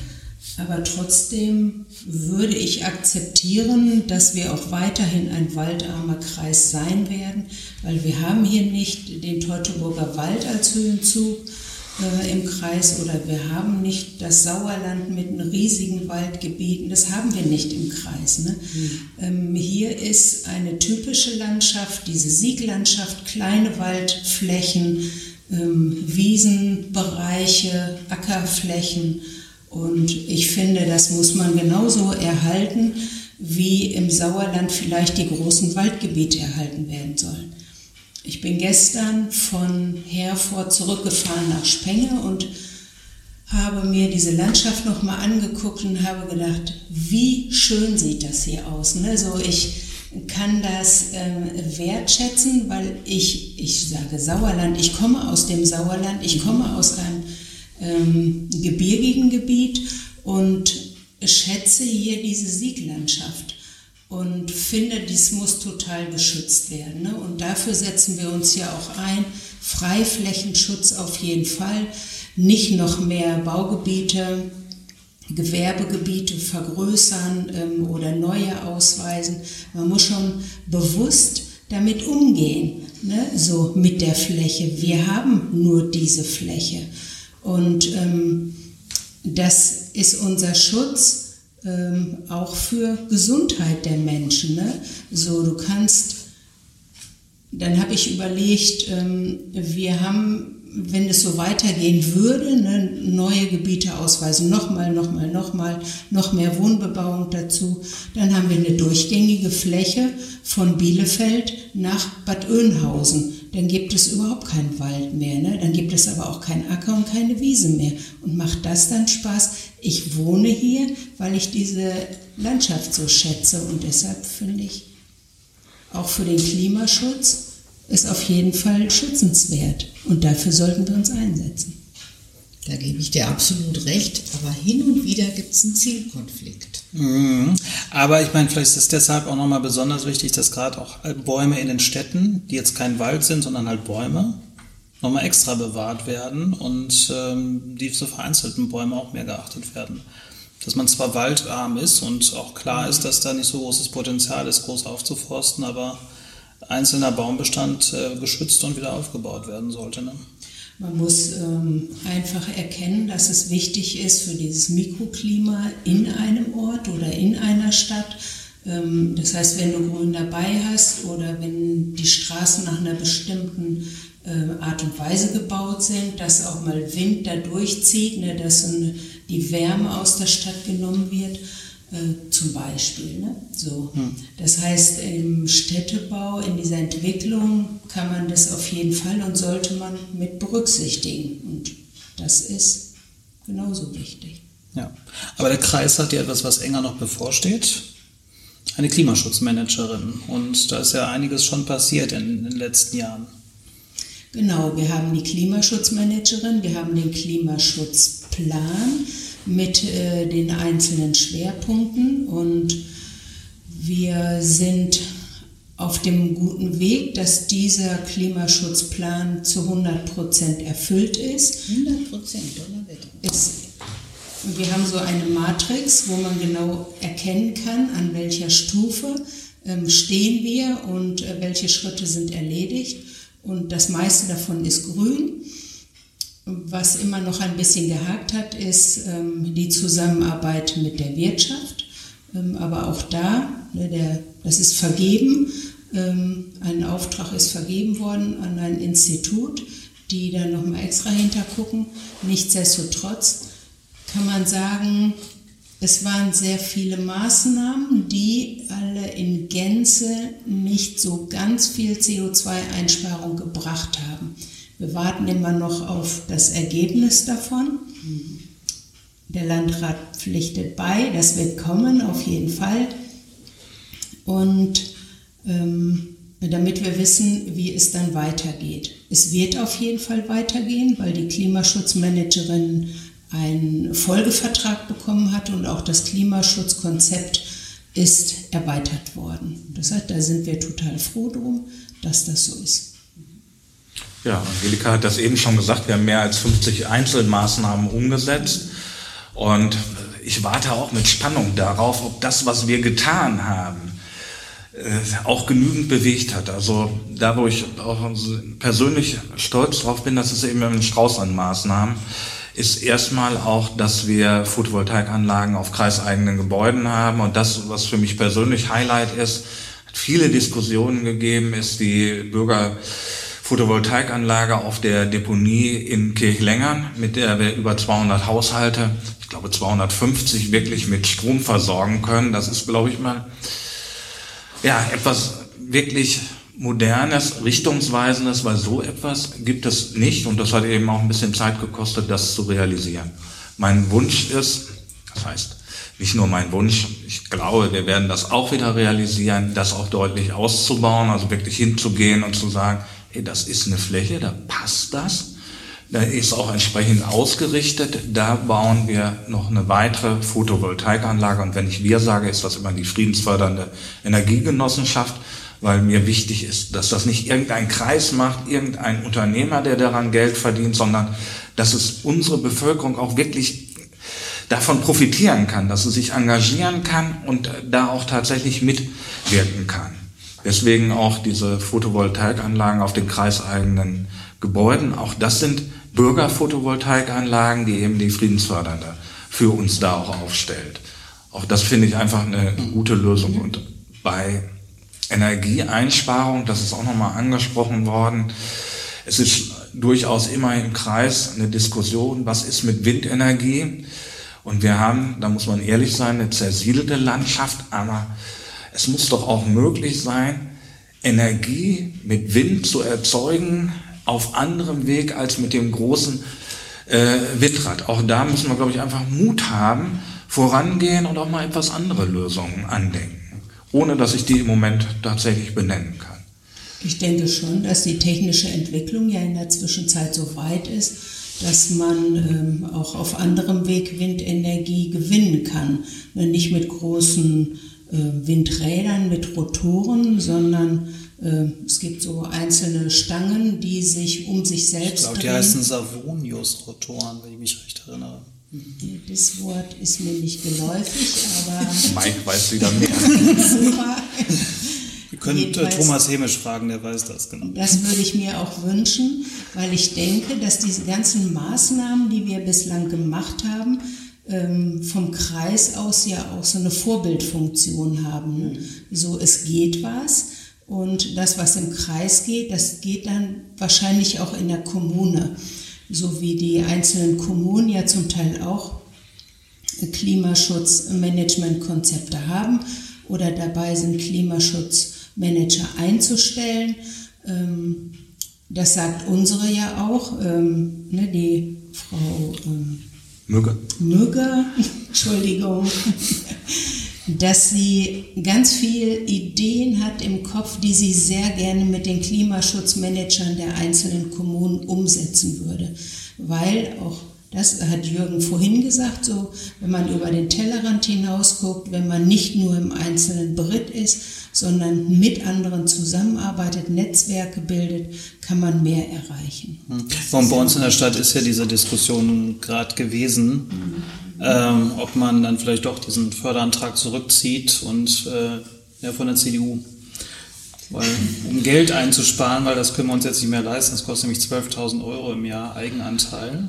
Aber trotzdem würde ich akzeptieren, dass wir auch weiterhin ein waldarmer Kreis sein werden, weil wir haben hier nicht den Teutoburger Wald als Höhenzug, äh, im Kreis oder wir haben nicht das Sauerland mit einem riesigen Waldgebieten, das haben wir nicht im Kreis. Ne? Mhm. Ähm, hier ist eine typische Landschaft, diese Sieglandschaft, kleine Waldflächen, ähm, Wiesenbereiche, Ackerflächen und ich finde, das muss man genauso erhalten, wie im Sauerland vielleicht die großen Waldgebiete erhalten werden sollen. Ich bin gestern von Herford zurückgefahren nach Spenge und habe mir diese Landschaft nochmal angeguckt und habe gedacht, wie schön sieht das hier aus. Ne? So ich kann das äh, wertschätzen, weil ich, ich sage Sauerland, ich komme aus dem Sauerland, ich komme aus einem ähm, gebirgigen Gebiet und schätze hier diese Sieglandschaft und finde, dies muss total geschützt werden. Ne? Und dafür setzen wir uns ja auch ein. Freiflächenschutz auf jeden Fall, nicht noch mehr Baugebiete, Gewerbegebiete vergrößern ähm, oder neue ausweisen. Man muss schon bewusst damit umgehen, ne? so mit der Fläche. Wir haben nur diese Fläche. Und ähm, das ist unser Schutz ähm, auch für Gesundheit der Menschen. Ne? So, du kannst, dann habe ich überlegt, ähm, wir haben wenn es so weitergehen würde, ne, neue Gebiete ausweisen, nochmal, nochmal, nochmal, noch mehr Wohnbebauung dazu, dann haben wir eine durchgängige Fläche von Bielefeld nach Bad Oeynhausen. Dann gibt es überhaupt keinen Wald mehr, ne? dann gibt es aber auch keinen Acker und keine Wiese mehr. Und macht das dann Spaß? Ich wohne hier, weil ich diese Landschaft so schätze und deshalb finde ich auch für den Klimaschutz ist auf jeden Fall schützenswert. Und dafür sollten wir uns einsetzen. Da gebe ich dir absolut recht, aber hin und wieder gibt es einen Zielkonflikt. Mhm. Aber ich meine, vielleicht ist es deshalb auch nochmal besonders wichtig, dass gerade auch Bäume in den Städten, die jetzt kein Wald sind, sondern halt Bäume, nochmal extra bewahrt werden und ähm, diese vereinzelten Bäume auch mehr geachtet werden. Dass man zwar waldarm ist und auch klar ist, dass da nicht so großes Potenzial ist, groß aufzuforsten, aber einzelner Baumbestand äh, geschützt und wieder aufgebaut werden sollte. Ne? Man muss ähm, einfach erkennen, dass es wichtig ist für dieses Mikroklima in einem Ort oder in einer Stadt. Ähm, das heißt, wenn du Grün dabei hast oder wenn die Straßen nach einer bestimmten äh, Art und Weise gebaut sind, dass auch mal Wind da durchzieht, ne, dass eine, die Wärme aus der Stadt genommen wird, äh, zum Beispiel. Ne? So. Hm. Das heißt, im Städtebau, in dieser Entwicklung kann man das auf jeden Fall und sollte man mit berücksichtigen. Und das ist genauso wichtig. Ja, aber der Kreis hat ja etwas, was enger noch bevorsteht. Eine Klimaschutzmanagerin. Und da ist ja einiges schon passiert in, in den letzten Jahren. Genau, wir haben die Klimaschutzmanagerin, wir haben den Klimaschutzplan mit äh, den einzelnen Schwerpunkten und wir sind auf dem guten Weg, dass dieser Klimaschutzplan zu 100 Prozent erfüllt ist. 100 Prozent, wir haben so eine Matrix, wo man genau erkennen kann, an welcher Stufe ähm, stehen wir und äh, welche Schritte sind erledigt. Und das meiste davon ist grün. Was immer noch ein bisschen gehakt hat, ist ähm, die Zusammenarbeit mit der Wirtschaft. Ähm, aber auch da, ne, der, das ist vergeben. Ähm, ein Auftrag ist vergeben worden an ein Institut, die da nochmal extra hintergucken. Nichtsdestotrotz kann man sagen, es waren sehr viele Maßnahmen, die alle in Gänze nicht so ganz viel CO2-Einsparung gebracht haben. Wir warten immer noch auf das Ergebnis davon. Der Landrat pflichtet bei, das wird kommen, auf jeden Fall. Und ähm, damit wir wissen, wie es dann weitergeht. Es wird auf jeden Fall weitergehen, weil die Klimaschutzmanagerin einen Folgevertrag bekommen hat und auch das Klimaschutzkonzept ist erweitert worden. Das heißt, da sind wir total froh drum, dass das so ist. Ja, Angelika hat das eben schon gesagt, wir haben mehr als 50 Einzelmaßnahmen umgesetzt und ich warte auch mit Spannung darauf, ob das, was wir getan haben, äh, auch genügend bewegt hat. Also da, wo ich auch persönlich stolz drauf bin, das ist eben ein Strauß an Maßnahmen ist erstmal auch, dass wir Photovoltaikanlagen auf kreiseigenen Gebäuden haben. Und das, was für mich persönlich Highlight ist, hat viele Diskussionen gegeben, ist die Bürger Photovoltaikanlage auf der Deponie in Kirchlengern, mit der wir über 200 Haushalte, ich glaube 250 wirklich mit Strom versorgen können. Das ist, glaube ich mal, ja, etwas wirklich modernes, richtungsweisendes, weil so etwas gibt es nicht und das hat eben auch ein bisschen Zeit gekostet, das zu realisieren. Mein Wunsch ist, das heißt, nicht nur mein Wunsch, ich glaube, wir werden das auch wieder realisieren, das auch deutlich auszubauen, also wirklich hinzugehen und zu sagen, das ist eine Fläche, da passt das, da ist auch entsprechend ausgerichtet, da bauen wir noch eine weitere Photovoltaikanlage. Und wenn ich wir sage, ist das immer die friedensfördernde Energiegenossenschaft, weil mir wichtig ist, dass das nicht irgendein Kreis macht, irgendein Unternehmer, der daran Geld verdient, sondern dass es unsere Bevölkerung auch wirklich davon profitieren kann, dass sie sich engagieren kann und da auch tatsächlich mitwirken kann. Deswegen auch diese Photovoltaikanlagen auf den kreiseigenen Gebäuden. Auch das sind Bürgerphotovoltaikanlagen, die eben die Friedensfördernde für uns da auch aufstellt. Auch das finde ich einfach eine gute Lösung. Und bei Energieeinsparung, das ist auch nochmal angesprochen worden. Es ist durchaus immer im Kreis eine Diskussion, was ist mit Windenergie? Und wir haben, da muss man ehrlich sein, eine zersiedelte Landschaft, aber es muss doch auch möglich sein, Energie mit Wind zu erzeugen auf anderem Weg als mit dem großen äh, Windrad. Auch da müssen wir, glaube ich, einfach Mut haben, vorangehen und auch mal etwas andere Lösungen andenken. ohne dass ich die im Moment tatsächlich benennen kann. Ich denke schon, dass die technische Entwicklung ja in der Zwischenzeit so weit ist, dass man ähm, auch auf anderem Weg Windenergie gewinnen kann. Nicht mit großen Windrädern, mit Rotoren, sondern äh, es gibt so einzelne Stangen, die sich um sich selbst ich glaube, die heißen Savonius-Rotoren, wenn ich mich recht erinnere. Das Wort ist mir nicht geläufig, aber. Mike weiß wieder mehr. Super. Wir können Jedenfalls, Thomas Hemisch fragen, der weiß das genau. Das würde ich mir auch wünschen, weil ich denke, dass diese ganzen Maßnahmen, die wir bislang gemacht haben, vom Kreis aus ja auch so eine Vorbildfunktion haben. Ne? So, es geht was. Und das, was im Kreis geht, das geht dann wahrscheinlich auch in der Kommune. So wie die einzelnen Kommunen ja zum Teil auch Klimaschutzmanagementkonzepte haben oder dabei sind, Klimaschutzmanager einzustellen. Ähm, das sagt unsere ja auch, ähm, ne, die Frau Mügge. Mügge, Entschuldigung, dass sie ganz viele Ideen hat im Kopf, die sie sehr gerne mit den Klimaschutzmanagern der einzelnen Kommunen umsetzen würde. Weil auch das hat Jürgen vorhin gesagt, so wenn man über den Tellerrand hinaus guckt, wenn man nicht nur im einzelnen Beritt ist, sondern mit anderen zusammenarbeitet, Netzwerke bildet, kann man mehr erreichen. Hm. Bei uns in der Stadt ist ja diese Diskussion gerade gewesen, mhm. ähm, ob man dann vielleicht doch diesen Förderantrag zurückzieht und äh, ja, von der CDU. Weil, um Geld einzusparen, weil das können wir uns jetzt nicht mehr leisten, das kostet nämlich 12.000 Euro im Jahr Eigenanteil.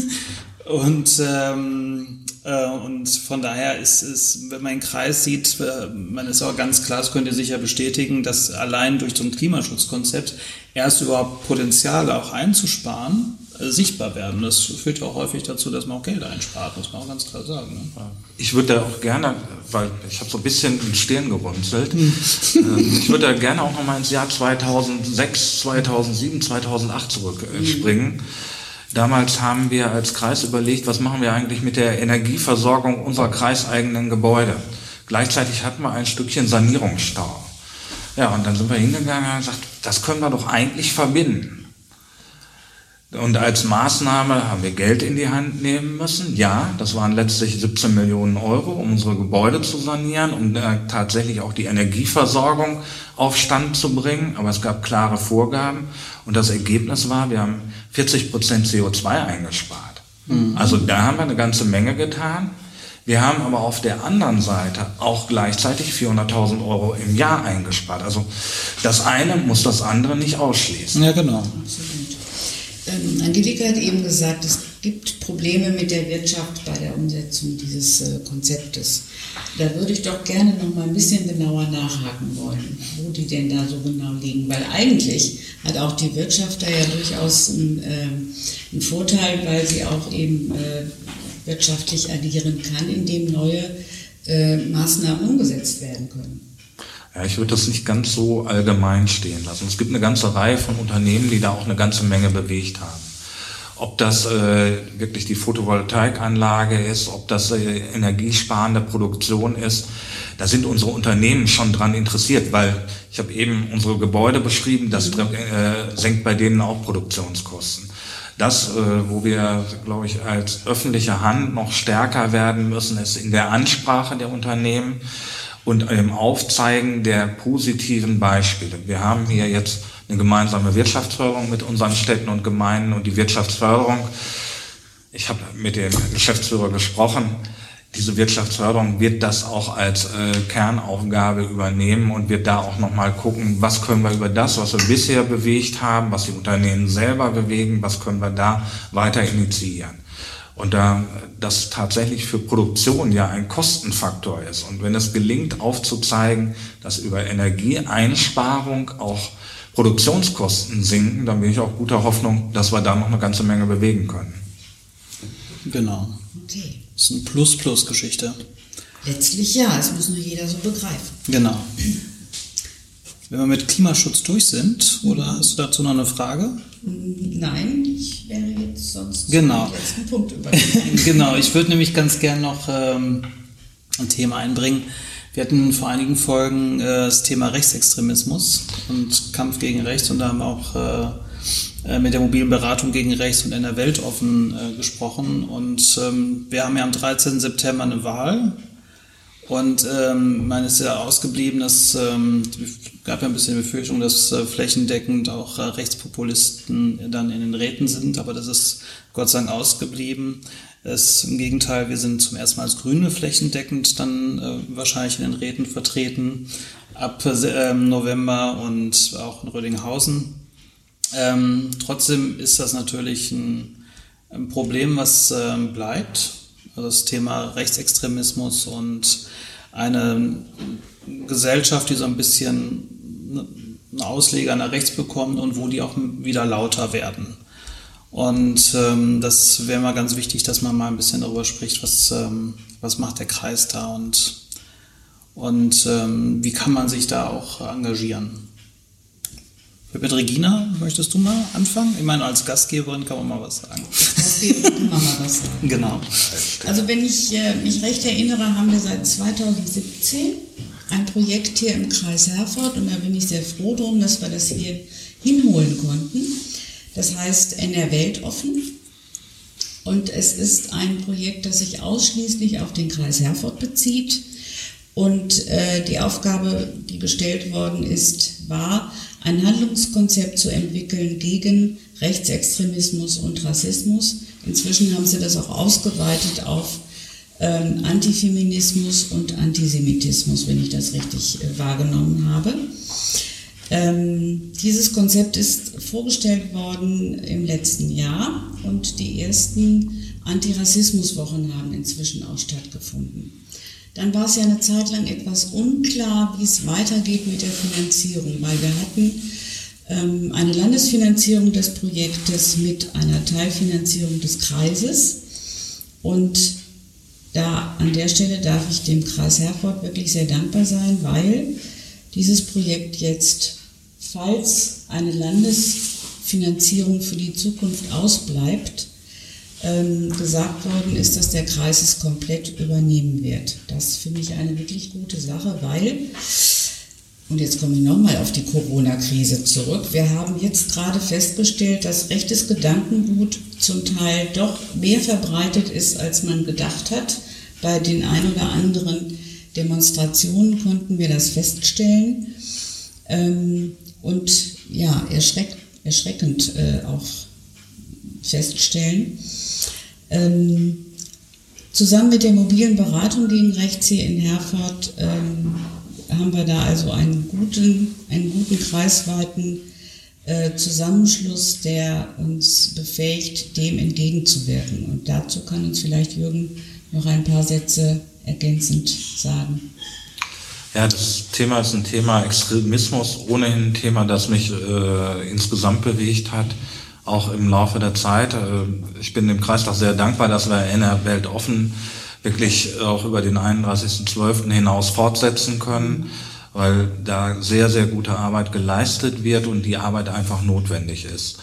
und ähm, äh, und von daher ist es, wenn man den Kreis sieht, äh, man ist auch ganz klar, das könnt ihr sicher bestätigen, dass allein durch so ein Klimaschutzkonzept erst überhaupt Potenziale auch einzusparen äh, sichtbar werden. Das führt ja auch häufig dazu, dass man auch Geld einspart, muss man auch ganz klar sagen. Ne? Ich würde da auch gerne, weil ich habe so ein bisschen den Stirn gerunzelt, hm. ähm, ich würde da gerne auch nochmal ins Jahr 2006, 2007, 2008 zurückspringen. Damals haben wir als Kreis überlegt, was machen wir eigentlich mit der Energieversorgung unserer kreiseigenen Gebäude. Gleichzeitig hatten wir ein Stückchen Sanierungsstau. Ja, und dann sind wir hingegangen und gesagt, das können wir doch eigentlich verbinden. Und als Maßnahme haben wir Geld in die Hand nehmen müssen. Ja, das waren letztlich 17 Millionen Euro, um unsere Gebäude zu sanieren, um äh, tatsächlich auch die Energieversorgung auf Stand zu bringen. Aber es gab klare Vorgaben. Und das Ergebnis war, wir haben 40 Prozent CO2 eingespart. Mhm. Also da haben wir eine ganze Menge getan. Wir haben aber auf der anderen Seite auch gleichzeitig 400.000 Euro im Jahr eingespart. Also das eine muss das andere nicht ausschließen. Ja, genau. Ähm, Angelika hat eben gesagt, es gibt Probleme mit der Wirtschaft bei der Umsetzung dieses äh, Konzeptes. Da würde ich doch gerne noch mal ein bisschen genauer nachhaken wollen, wo die denn da so genau liegen. Weil eigentlich hat auch die Wirtschaft da ja durchaus einen, äh, einen Vorteil, weil sie auch eben äh, wirtschaftlich agieren kann, indem neue äh, Maßnahmen umgesetzt werden können. Ja, ich würde das nicht ganz so allgemein stehen lassen. Es gibt eine ganze Reihe von Unternehmen, die da auch eine ganze Menge bewegt haben. Ob das äh, wirklich die Photovoltaikanlage ist, ob das äh, energiesparende Produktion ist, da sind unsere Unternehmen schon dran interessiert, weil ich habe eben unsere Gebäude beschrieben, das äh, senkt bei denen auch Produktionskosten. Das, äh, wo wir, glaube ich, als öffentliche Hand noch stärker werden müssen, ist in der Ansprache der Unternehmen und im Aufzeigen der positiven Beispiele. Wir haben hier jetzt eine gemeinsame Wirtschaftsförderung mit unseren Städten und Gemeinden und die Wirtschaftsförderung, ich habe mit dem Geschäftsführer gesprochen, diese Wirtschaftsförderung wird das auch als äh, Kernaufgabe übernehmen und wird da auch nochmal gucken, was können wir über das, was wir bisher bewegt haben, was die Unternehmen selber bewegen, was können wir da weiter initiieren. Und da das tatsächlich für Produktion ja ein Kostenfaktor ist. Und wenn es gelingt, aufzuzeigen, dass über Energieeinsparung auch Produktionskosten sinken, dann bin ich auch guter Hoffnung, dass wir da noch eine ganze Menge bewegen können. Genau. Okay. Das ist eine Plus-Plus-Geschichte. Letztlich ja, es muss nur jeder so begreifen. Genau. Wenn wir mit Klimaschutz durch sind, oder hast du dazu noch eine Frage? Nein, ich wäre jetzt sonst genau. zum letzten Punkt übergegangen. genau, ich würde nämlich ganz gern noch ähm, ein Thema einbringen, Wir hatten vor einigen Folgen äh, das Thema Rechtsextremismus und Kampf gegen Rechts und da haben wir auch äh, äh mit der mobilen Beratung gegen Rechts und in der Welt offen äh, gesprochen. Und ähm, wir haben ja am 13. September eine Wahl. Und ähm, meine ist ja ausgeblieben, es ähm, gab ja ein bisschen Befürchtung, dass äh, flächendeckend auch äh, Rechtspopulisten dann in den Räten sind, aber das ist Gott sei Dank ausgeblieben. Es, Im Gegenteil, wir sind zum ersten Mal als Grüne flächendeckend dann äh, wahrscheinlich in den Räten vertreten ab äh, November und auch in Rödinghausen. Ähm, trotzdem ist das natürlich ein, ein Problem, was äh, bleibt. Also das Thema Rechtsextremismus und eine Gesellschaft, die so ein bisschen einen Ausleger nach rechts bekommt und wo die auch wieder lauter werden. Und ähm, das wäre mal ganz wichtig, dass man mal ein bisschen darüber spricht, was, ähm, was macht der Kreis da und, und ähm, wie kann man sich da auch engagieren. Mit Regina, möchtest du mal anfangen? Ich meine, als Gastgeberin kann man mal was sagen. Gastgeberin kann man mal was sagen. Genau. Also wenn ich äh, mich recht erinnere, haben wir seit 2017 ein Projekt hier im Kreis Herford und da bin ich sehr froh drum, dass wir das hier hinholen konnten. Das heißt NR Weltoffen. Und es ist ein Projekt, das sich ausschließlich auf den Kreis Herford bezieht. Und äh, die Aufgabe, die gestellt worden ist, war, ein Handlungskonzept zu entwickeln gegen Rechtsextremismus und Rassismus. Inzwischen haben sie das auch ausgeweitet auf ähm, Antifeminismus und Antisemitismus, wenn ich das richtig äh, wahrgenommen habe. Ähm, dieses Konzept ist vorgestellt worden im letzten Jahr und die ersten Antirassismuswochen haben inzwischen auch stattgefunden. Dann war es ja eine Zeit lang etwas unklar, wie es weitergeht mit der Finanzierung, weil wir hatten ähm, eine Landesfinanzierung des Projektes mit einer Teilfinanzierung des Kreises. Und da an der Stelle darf ich dem Kreis Herford wirklich sehr dankbar sein, weil dieses Projekt jetzt falls eine Landesfinanzierung für die Zukunft ausbleibt, ähm, gesagt worden ist, dass der Kreis es komplett übernehmen wird. Das finde ich eine wirklich gute Sache, weil, und jetzt komme ich nochmal auf die Corona-Krise zurück, wir haben jetzt gerade festgestellt, dass rechtes Gedankengut zum Teil doch mehr verbreitet ist, als man gedacht hat. Bei den ein oder anderen Demonstrationen konnten wir das feststellen. Ähm, und ja, erschreck, erschreckend äh, auch feststellen. Ähm, zusammen mit der mobilen Beratung gegen Rechts hier in Herford ähm, haben wir da also einen guten, einen guten kreisweiten äh, Zusammenschluss, der uns befähigt, dem entgegenzuwirken. Und dazu kann uns vielleicht Jürgen noch ein paar Sätze ergänzend sagen. Ja, das Thema ist ein Thema Extremismus, ohnehin ein Thema, das mich äh, insgesamt bewegt hat, auch im Laufe der Zeit. Äh, ich bin dem Kreistag sehr dankbar, dass wir NR Welt offen wirklich auch über den 31.12. hinaus fortsetzen können, weil da sehr, sehr gute Arbeit geleistet wird und die Arbeit einfach notwendig ist.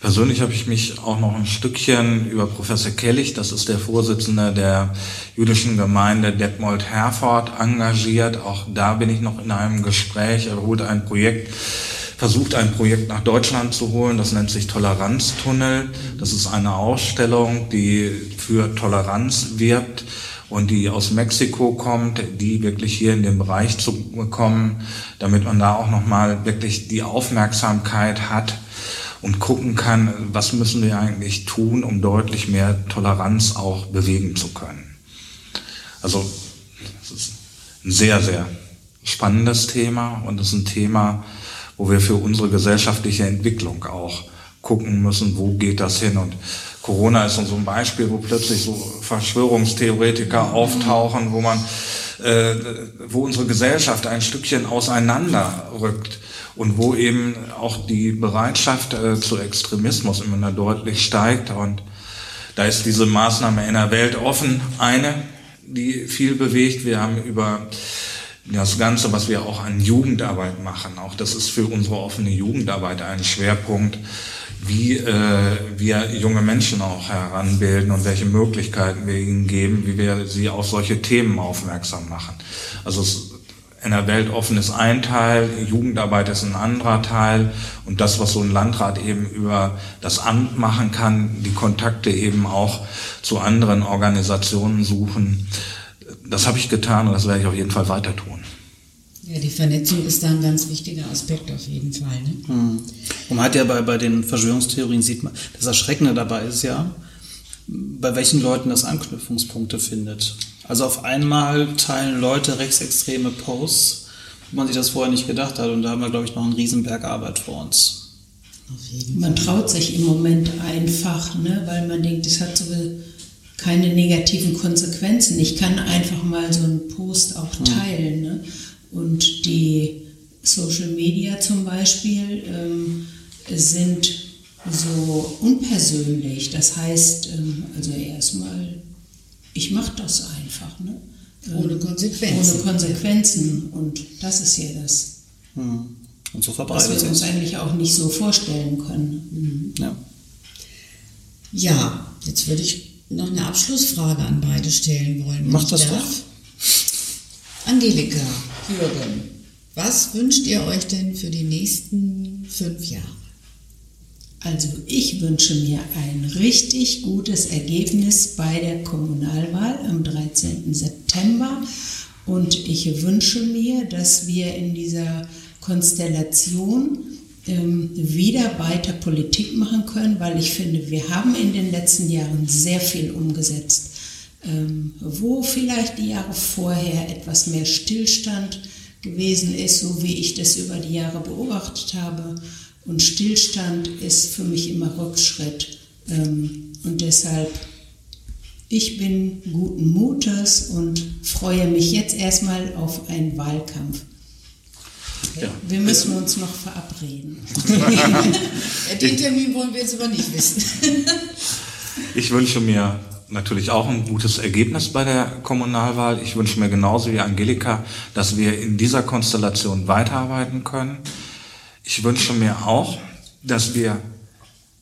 Persönlich habe ich mich auch noch ein Stückchen über Professor Kellich, das ist der Vorsitzende der jüdischen Gemeinde Detmold-Herford, engagiert. Auch da bin ich noch in einem Gespräch. Er holt ein Projekt, versucht ein Projekt nach Deutschland zu holen. Das nennt sich Toleranztunnel. Das ist eine Ausstellung, die für Toleranz wirbt und die aus Mexiko kommt, die wirklich hier in den Bereich zu kommen, damit man da auch nochmal wirklich die Aufmerksamkeit hat, und gucken kann, was müssen wir eigentlich tun, um deutlich mehr Toleranz auch bewegen zu können. Also es ist ein sehr, sehr spannendes Thema und es ist ein Thema, wo wir für unsere gesellschaftliche Entwicklung auch gucken müssen, wo geht das hin. Und Corona ist so ein Beispiel, wo plötzlich so Verschwörungstheoretiker auftauchen, wo man, äh, wo unsere Gesellschaft ein Stückchen auseinanderrückt und wo eben auch die Bereitschaft äh, zu Extremismus immer deutlich steigt. Und da ist diese Maßnahme in der Welt offen eine, die viel bewegt. Wir haben über das Ganze, was wir auch an Jugendarbeit machen, auch das ist für unsere offene Jugendarbeit ein Schwerpunkt, wie äh, wir junge Menschen auch heranbilden und welche Möglichkeiten wir ihnen geben, wie wir sie auf solche Themen aufmerksam machen. Also es, in der Welt offen ist ein Teil, Jugendarbeit ist ein anderer Teil und das, was so ein Landrat eben über das Amt machen kann, die Kontakte eben auch zu anderen Organisationen suchen, das habe ich getan und das werde ich auf jeden Fall weiter tun. Ja, die Vernetzung ist da ein ganz wichtiger Aspekt auf jeden Fall. Ne? Hm. Und man hat ja bei, bei den Verschwörungstheorien sieht man, das Erschreckende dabei ist ja, bei welchen Leuten das Anknüpfungspunkte findet. Also auf einmal teilen Leute rechtsextreme Posts, wo man sich das vorher nicht gedacht hat. Und da haben wir, glaube ich, noch einen Riesenberg Arbeit vor uns. Man traut sich im Moment einfach, ne, weil man denkt, es hat so keine negativen Konsequenzen. Ich kann einfach mal so einen Post auch teilen. Ne? Und die Social Media zum Beispiel ähm, sind so unpersönlich. Das heißt, ähm, also erstmal, ich mache das einfach. Ne? Ohne ähm, Konsequenzen. Ohne Konsequenzen. Und das ist ja das. Hm. Und so verbreitet Was wir uns eigentlich auch nicht so vorstellen können. Mhm. Ja. ja, jetzt würde ich noch eine Abschlussfrage an beide stellen wollen. Mach das darf. doch. Angelika, Jürgen, was wünscht ihr euch denn für die nächsten fünf Jahre? Also ich wünsche mir ein richtig gutes Ergebnis bei der Kommunalwahl am 13. September und ich wünsche mir, dass wir in dieser Konstellation ähm, wieder weiter Politik machen können, weil ich finde, wir haben in den letzten Jahren sehr viel umgesetzt, ähm, wo vielleicht die Jahre vorher etwas mehr Stillstand gewesen ist, so wie ich das über die Jahre beobachtet habe. Und Stillstand ist für mich immer Rückschritt. Ähm, und deshalb, ich bin guten Mutes und freue mich jetzt erstmal auf einen Wahlkampf. Ja. Wir müssen uns noch verabreden. Den Termin wollen wir jetzt aber nicht wissen. ich wünsche mir natürlich auch ein gutes Ergebnis bei der Kommunalwahl. Ich wünsche mir genauso wie Angelika, dass wir in dieser Konstellation weiterarbeiten können. Ich wünsche mir auch, dass wir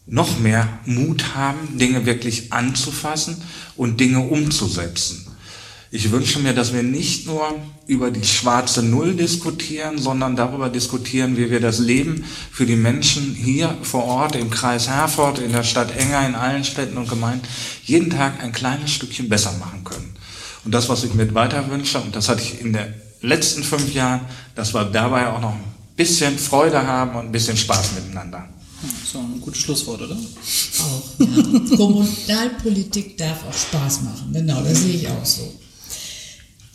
noch mehr Mut haben, Dinge wirklich anzufassen und Dinge umzusetzen. Ich wünsche mir, dass wir nicht nur über die schwarze Null diskutieren, sondern darüber diskutieren, wie wir das Leben für die Menschen hier vor Ort im Kreis Herford, in der Stadt Enger, in allen Städten und Gemeinden jeden Tag ein kleines Stückchen besser machen können. Und das, was ich mir weiter wünsche, und das hatte ich in den letzten fünf Jahren, dass wir dabei auch noch ein bisschen Freude haben und ein bisschen Spaß miteinander. So ein gutes Schlusswort, oder? Auch, ja. Kommunalpolitik darf auch Spaß machen. Genau, das sehe ich auch so.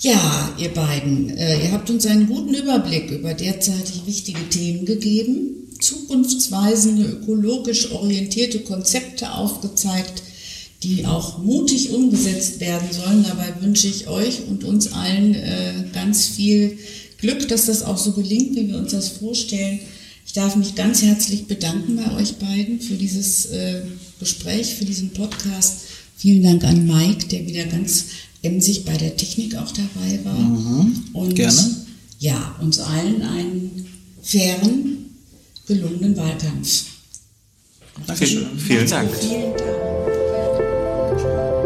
Ja, ihr beiden, äh, ihr habt uns einen guten Überblick über derzeitig wichtige Themen gegeben, zukunftsweisende, ökologisch orientierte Konzepte aufgezeigt, die auch mutig umgesetzt werden sollen. Dabei wünsche ich euch und uns allen äh, ganz viel Glück, dass das auch so gelingt, wie wir uns das vorstellen. Ich darf mich ganz herzlich bedanken bei euch beiden für dieses äh, Gespräch, für diesen Podcast. Vielen Dank an Mike, der wieder ganz Emsig bei der Technik auch dabei war. Mhm, und gerne. ja, uns allen einen fairen, gelungenen Wahlkampf. Dankeschön. Vielen Dank. Vielen Dank.